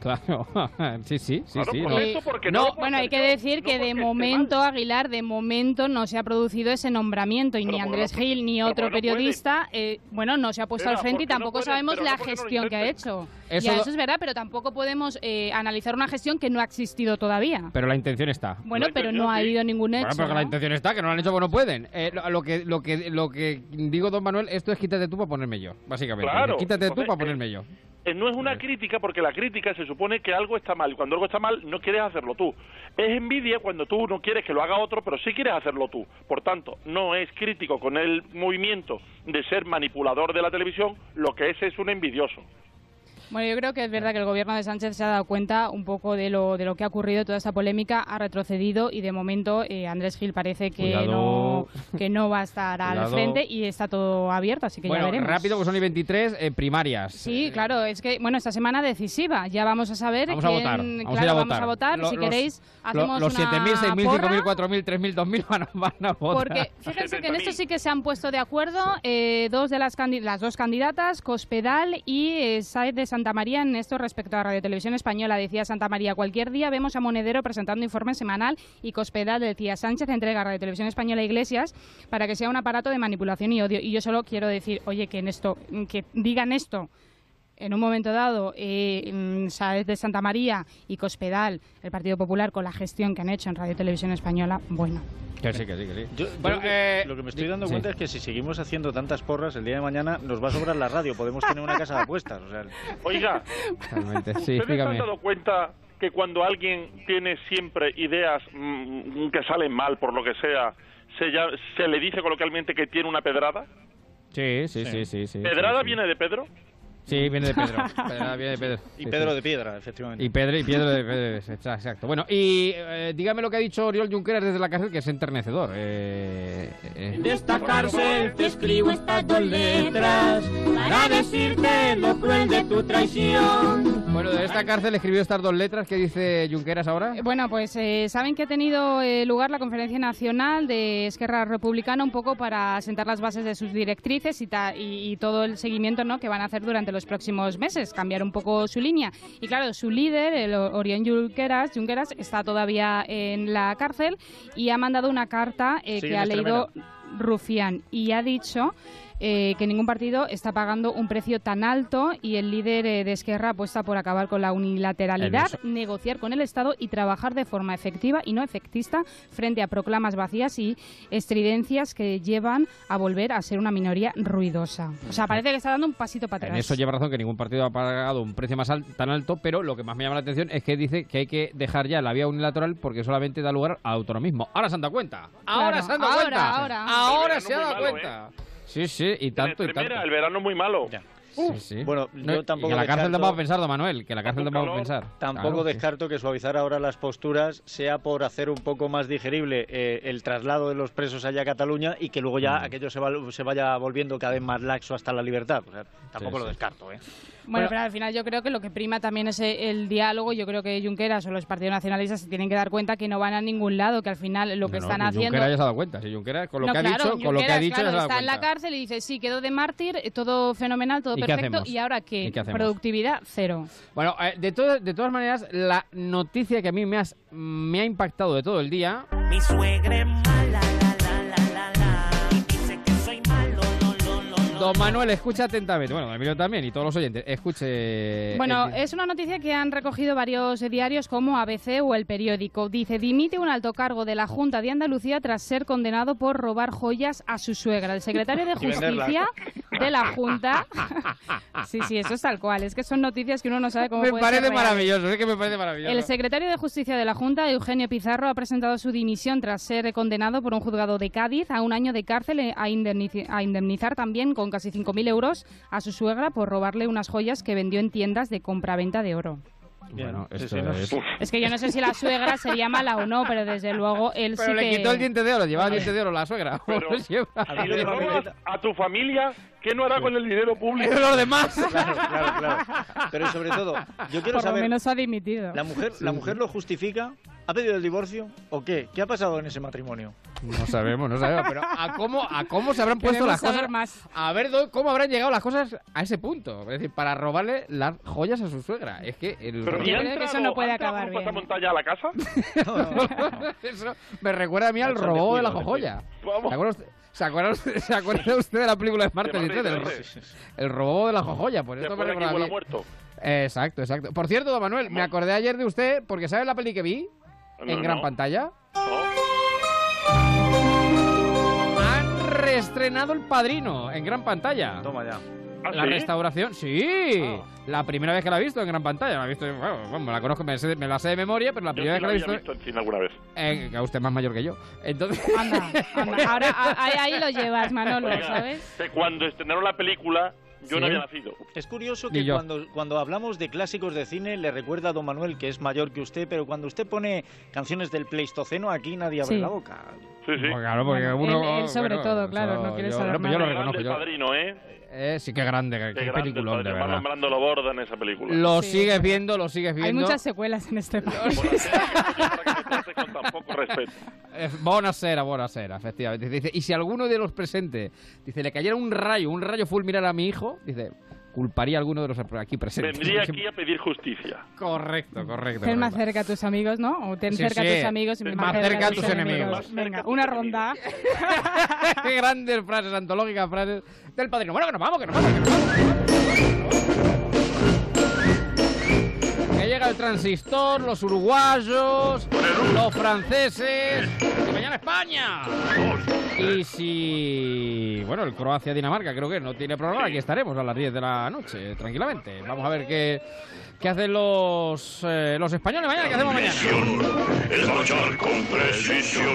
Claro, sí, sí, sí, Claro, sí. por no. eso, porque No, no, Bueno, hay que decir que de momento, Aguilar, de momento no se ha producido ese nombramiento y Pero ni Andrés Gil ni otro periodista, eh, bueno, no se ha puesto al frente y tampoco sabemos la gestión que ha hecho. Eso ya, lo- eso es verdad, pero tampoco podemos eh, analizar una gestión que no ha existido todavía. Pero la intención está. Bueno, La pero no ha habido ningún hecho. Bueno, pero la ¿no? intención está, que no lo han hecho porque no pueden. Eh, lo, lo que, lo, que, lo que digo, don Manuel, esto es quítate tú para ponerme yo, básicamente. Claro, Quítate tú para ponerme yo. Eh, no es una crítica porque la crítica se supone que algo está mal. y Cuando algo está mal, no quieres hacerlo tú. Es envidia cuando tú no quieres que lo haga otro, pero sí quieres hacerlo tú. Por tanto, no es crítico con el movimiento de ser manipulador de la televisión, lo que es es un envidioso. Bueno, yo creo que es verdad que el gobierno de Sánchez se ha dado cuenta un poco de lo, de lo que ha ocurrido, toda esta polémica ha retrocedido y de momento eh, Andrés Gil parece que no, que no va a estar al frente y está todo abierto, así que bueno, ya veremos. rápido, pues son y 23, eh, primarias. Sí, claro, es que, bueno, esta semana decisiva, ya vamos a saber Vamos a votar. Vamos a claro, ir a vamos votar. a votar, Lo- si los- queréis, hacemos los 7.000, una 6.000, porra. 5.000, 4.000, 3.000, 2.000 van, a- van a votar. Porque fíjense que en esto sí que se han puesto de acuerdo eh, dos de las, las dos candidatas, Cospedal y eh, Saez de Santa María, en esto respecto a Radio Televisión Española. Decía Santa María, cualquier día vemos a Monedero presentando informe semanal y Cospedal decía, Sánchez entrega a Radio Televisión Española a Iglesias para que sea un aparato de manipulación y odio. Y yo solo quiero decir, oye, que en esto, que digan esto en un momento dado, eh, mm, Sáez de Santa María y Cospedal, el Partido Popular, con la gestión que han hecho en Radio Televisión Española, bueno. Que sí, que sí, que sí. Yo, Bueno, eh, lo que me estoy dando sí. cuenta es que si seguimos haciendo tantas porras, el día de mañana nos va a sobrar la radio. Podemos tener una casa de apuestas. O sea, Oiga, Totalmente, sí, ¿ustedes se dígame. han dado cuenta que cuando alguien tiene siempre ideas mm, que salen mal por lo que sea, se, ya- se le dice coloquialmente que tiene una pedrada? Sí, sí, sí, sí. sí, ¿Pedrada sí, sí. viene de Pedro? Sí, viene de Pedro. Pedrada viene de Pedro. y Sí, Pedro sí. de Piedra, efectivamente. Y Pedro y Pedro de Pedro, exa- exacto. Bueno, y eh, dígame lo que ha dicho Oriol Junqueras desde la cárcel, que es enternecedor. Eh, eh, De esta cárcel te escribo estas dos letras para decirte lo cruel de tu traición. Bueno, de esta cárcel escribió estas dos letras que dice Junqueras ahora. Bueno, pues eh, saben que ha tenido eh, lugar la Conferencia Nacional de Esquerra Republicana un poco para sentar las bases de sus directrices y, ta- y, y todo el seguimiento ¿no? que van a hacer durante los próximos meses, cambiar un poco su línea. Y claro, su líder, el Orión Junqueras, Junqueras, está todavía en la cárcel y ha mandado una carta eh, Sí, que ha leído. Rufián y ha dicho eh, que ningún partido está pagando un precio tan alto y el líder eh, de Esquerra apuesta por acabar con la unilateralidad, En negociar con el Estado y trabajar de forma efectiva y no efectista frente a proclamas vacías y estridencias que llevan a volver a ser una minoría ruidosa. O sea, parece que está dando un pasito para En atrás. eso lleva razón que ningún partido ha pagado un precio más al- tan alto, pero lo que más me llama la atención es que dice que hay que dejar ya la vía unilateral porque solamente da lugar al autonomismo. Ahora se han dado cuenta. Ahora Claro, se han dado ahora, cuenta. ahora. Ahora El se ha verano dado malo, cuenta. Sí, sí, y tanto y tanto. Primera, el verano muy malo. Sí, sí. Bueno, No, yo tampoco y la cárcel descarto- tampoco va a pensar, don Manuel, que la cárcel tampoco va a pensar. Tampoco Claro, sí. descarto que suavizar ahora las posturas sea por hacer un poco más digerible eh, el traslado de los presos allá a Cataluña y que luego ya Mm. aquello se, va- se vaya volviendo cada vez más laxo hasta la libertad. O sea, tampoco Sí, lo sí. descarto. ¿eh? Bueno, pero al final yo creo que lo que prima también es eh, el diálogo. Yo creo que Junqueras o los partidos nacionalistas se tienen que dar cuenta que no van a ningún lado, que al final lo que No, están haciendo... Junqueras ya se ha dado cuenta. Si Junqueras, con lo No, que ha dicho, con lo que ha dicho, claro, ya se ha dado está en la cárcel y dice, sí, quedó de mártir, eh, todo fenomenal, todo ¿Y qué perfecto. ¿Y ahora qué? ¿Y qué hacemos? Productividad, cero. Bueno, eh, de, to- de todas maneras, la noticia que a mí me, has- me ha impactado de todo el día Mi suegra es mala, Don Manuel, escucha atentamente. Bueno, don Emilio también y todos los oyentes. Escuche. Bueno, eh, es una noticia que han recogido varios diarios como ABC o El Periódico. Dice, dimite un alto cargo de la Junta de Andalucía tras ser condenado por robar joyas a su suegra. El secretario de. Justicia de la Junta... Sí, sí, eso es tal cual. Es que son noticias que uno no sabe cómo me parece ser maravilloso, es que me parece maravilloso. El secretario de Justicia de la Junta, Eugenio Pizarro, ha presentado su dimisión tras ser condenado por un juzgado de Cádiz a un año de cárcel e- a, indemnici- a indemnizar también con casi 5.000 euros a su suegra por robarle unas joyas que vendió en tiendas de compraventa de oro. Bueno, Sí, esto sí, no. es... Es que yo no sé si la suegra sería mala o no, pero desde luego él Pero sí le que... quitó el diente de oro, llevaba el diente de oro la suegra. Pero- lleva- Si le robas a tu familia, ¿qué no hará con el dinero público? Pero los demás. Claro, claro, claro. Pero sobre todo, yo quiero Por lo saber, menos ha dimitido. ¿la mujer, ¿la mujer lo justifica? ¿Ha pedido el divorcio o qué? ¿Qué ha pasado en ese matrimonio? No sabemos, no sabemos, pero ¿a cómo, a cómo se habrán puesto Queremos las cosas? más. A ver cómo habrán llegado las cosas a ese punto. Es decir, para robarle las joyas a su suegra. Es que el Pero Yo ¿y ha creo que eso no puede acabar por bien. pasamontaña a la casa? Eso me recuerda a mí al robo de la jojoya. Vamos. ¿Se acuerda usted, se acuerda usted- se acuerda usted de la película de Martes y Martes y Ted, el, Trece. el robo de la jojoya? Esto me aquí mí. muerto. Exacto, exacto. Por cierto, don Manuel, me acordé ayer de usted porque ¿sabe la peli que vi? No, en gran no. pantalla. No. Han reestrenado El Padrino en gran pantalla. Toma ya. ¿Ah, La sí? restauración, sí. Ah. La primera vez que la he visto en gran pantalla. La he visto, bueno, bueno, la conozco, me, sé- me la sé de memoria, pero la Yo primera sí vez la que la he visto. visto en cine alguna vez. Eh, que usted es más mayor que yo. Entonces. Anda, anda. Ahora a- ahí, ahí lo llevas, Manolo, Oiga, ¿sabes? que cuando estrenaron la película, Yo no había nacido. Es curioso que cuando, cuando hablamos de clásicos de cine le recuerda a don Manuel que es mayor que usted, pero cuando usted pone canciones del Pleistoceno aquí nadie abre Sí. la boca. Sí, sí. Pues claro, porque Bueno, uno... él- él sobre bueno, todo, claro, eso- no quiere saber no, yo lo nada. reconozco. Yo, padrino, ¿eh? Eh, sí, qué grande, qué, Qué grande, peliculón, el de verdad. Marlon Brando lo borda en esa película. Lo Sí. sigues viendo, lo sigues Hay viendo. muchas secuelas en este país. Con tan poco respeto. Eh, Buonasera, buonasera, efectivamente. Dice, y si alguno de los presentes, dice, le cayera un rayo, un rayo fulminar a mi hijo, dice, culparía a alguno de los aquí presentes. Vendría aquí a pedir justicia. Correcto, correcto. Ten más cerca a tus amigos, ¿no? O ten Sí, cerca sí. a tus amigos y Más más, cerca a tus enemigos. Venga, una ronda. Qué grandes frases, antológicas frases del padrino. Bueno, que nos vamos, que nos vamos. Que, nos vamos. Llega el transistor, los uruguayos, los franceses y mañana España. Y si, bueno, el Croacia-Dinamarca creo que no tiene programa, aquí estaremos a las 10 de la noche, tranquilamente. Vamos a ver qué, qué hacen los, eh, los españoles mañana, qué hacemos mañana.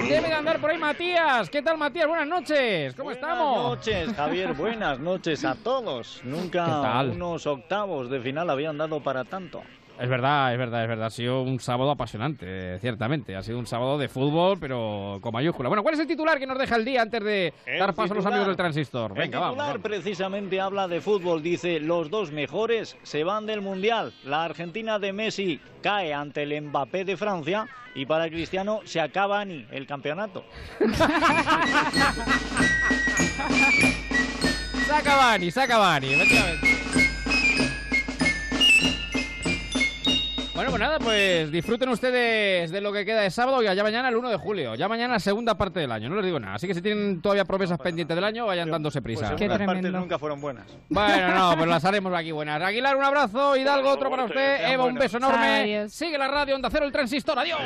Debe de andar por ahí Matías. ¿Qué tal, Matías? Buenas noches. ¿Cómo estamos? Buenas noches, Javier. Buenas noches a todos. Nunca unos octavos de final habían dado para tanto. Es verdad, es verdad, es verdad. Ha sido un sábado apasionante, ciertamente. Ha sido un sábado de fútbol, pero con mayúscula. Bueno, ¿cuál es el titular que nos deja el día antes de El dar paso a los amigos del transistor? El Venga, vamos. titular vamos. precisamente habla de fútbol. Dice, los dos mejores se van del Mundial. La Argentina de Messi cae ante el Mbappé de Francia y para Cristiano se acaba ni el campeonato. Saca Bani, saca Bani, efectivamente. Pues nada, pues disfruten ustedes de lo que queda de sábado y ya mañana el 1 de julio. Ya mañana segunda parte del año, no les digo nada. Así que si tienen todavía promesas pendientes del año, vayan dándose prisa. Pues segundas partes nunca fueron buenas. Bueno, no, pero las haremos aquí buenas. Aguilar, un abrazo. Hidalgo, otro para usted. Eva, un beso enorme. Adiós. Sigue la radio, Onda Cero, el transistor. Adiós.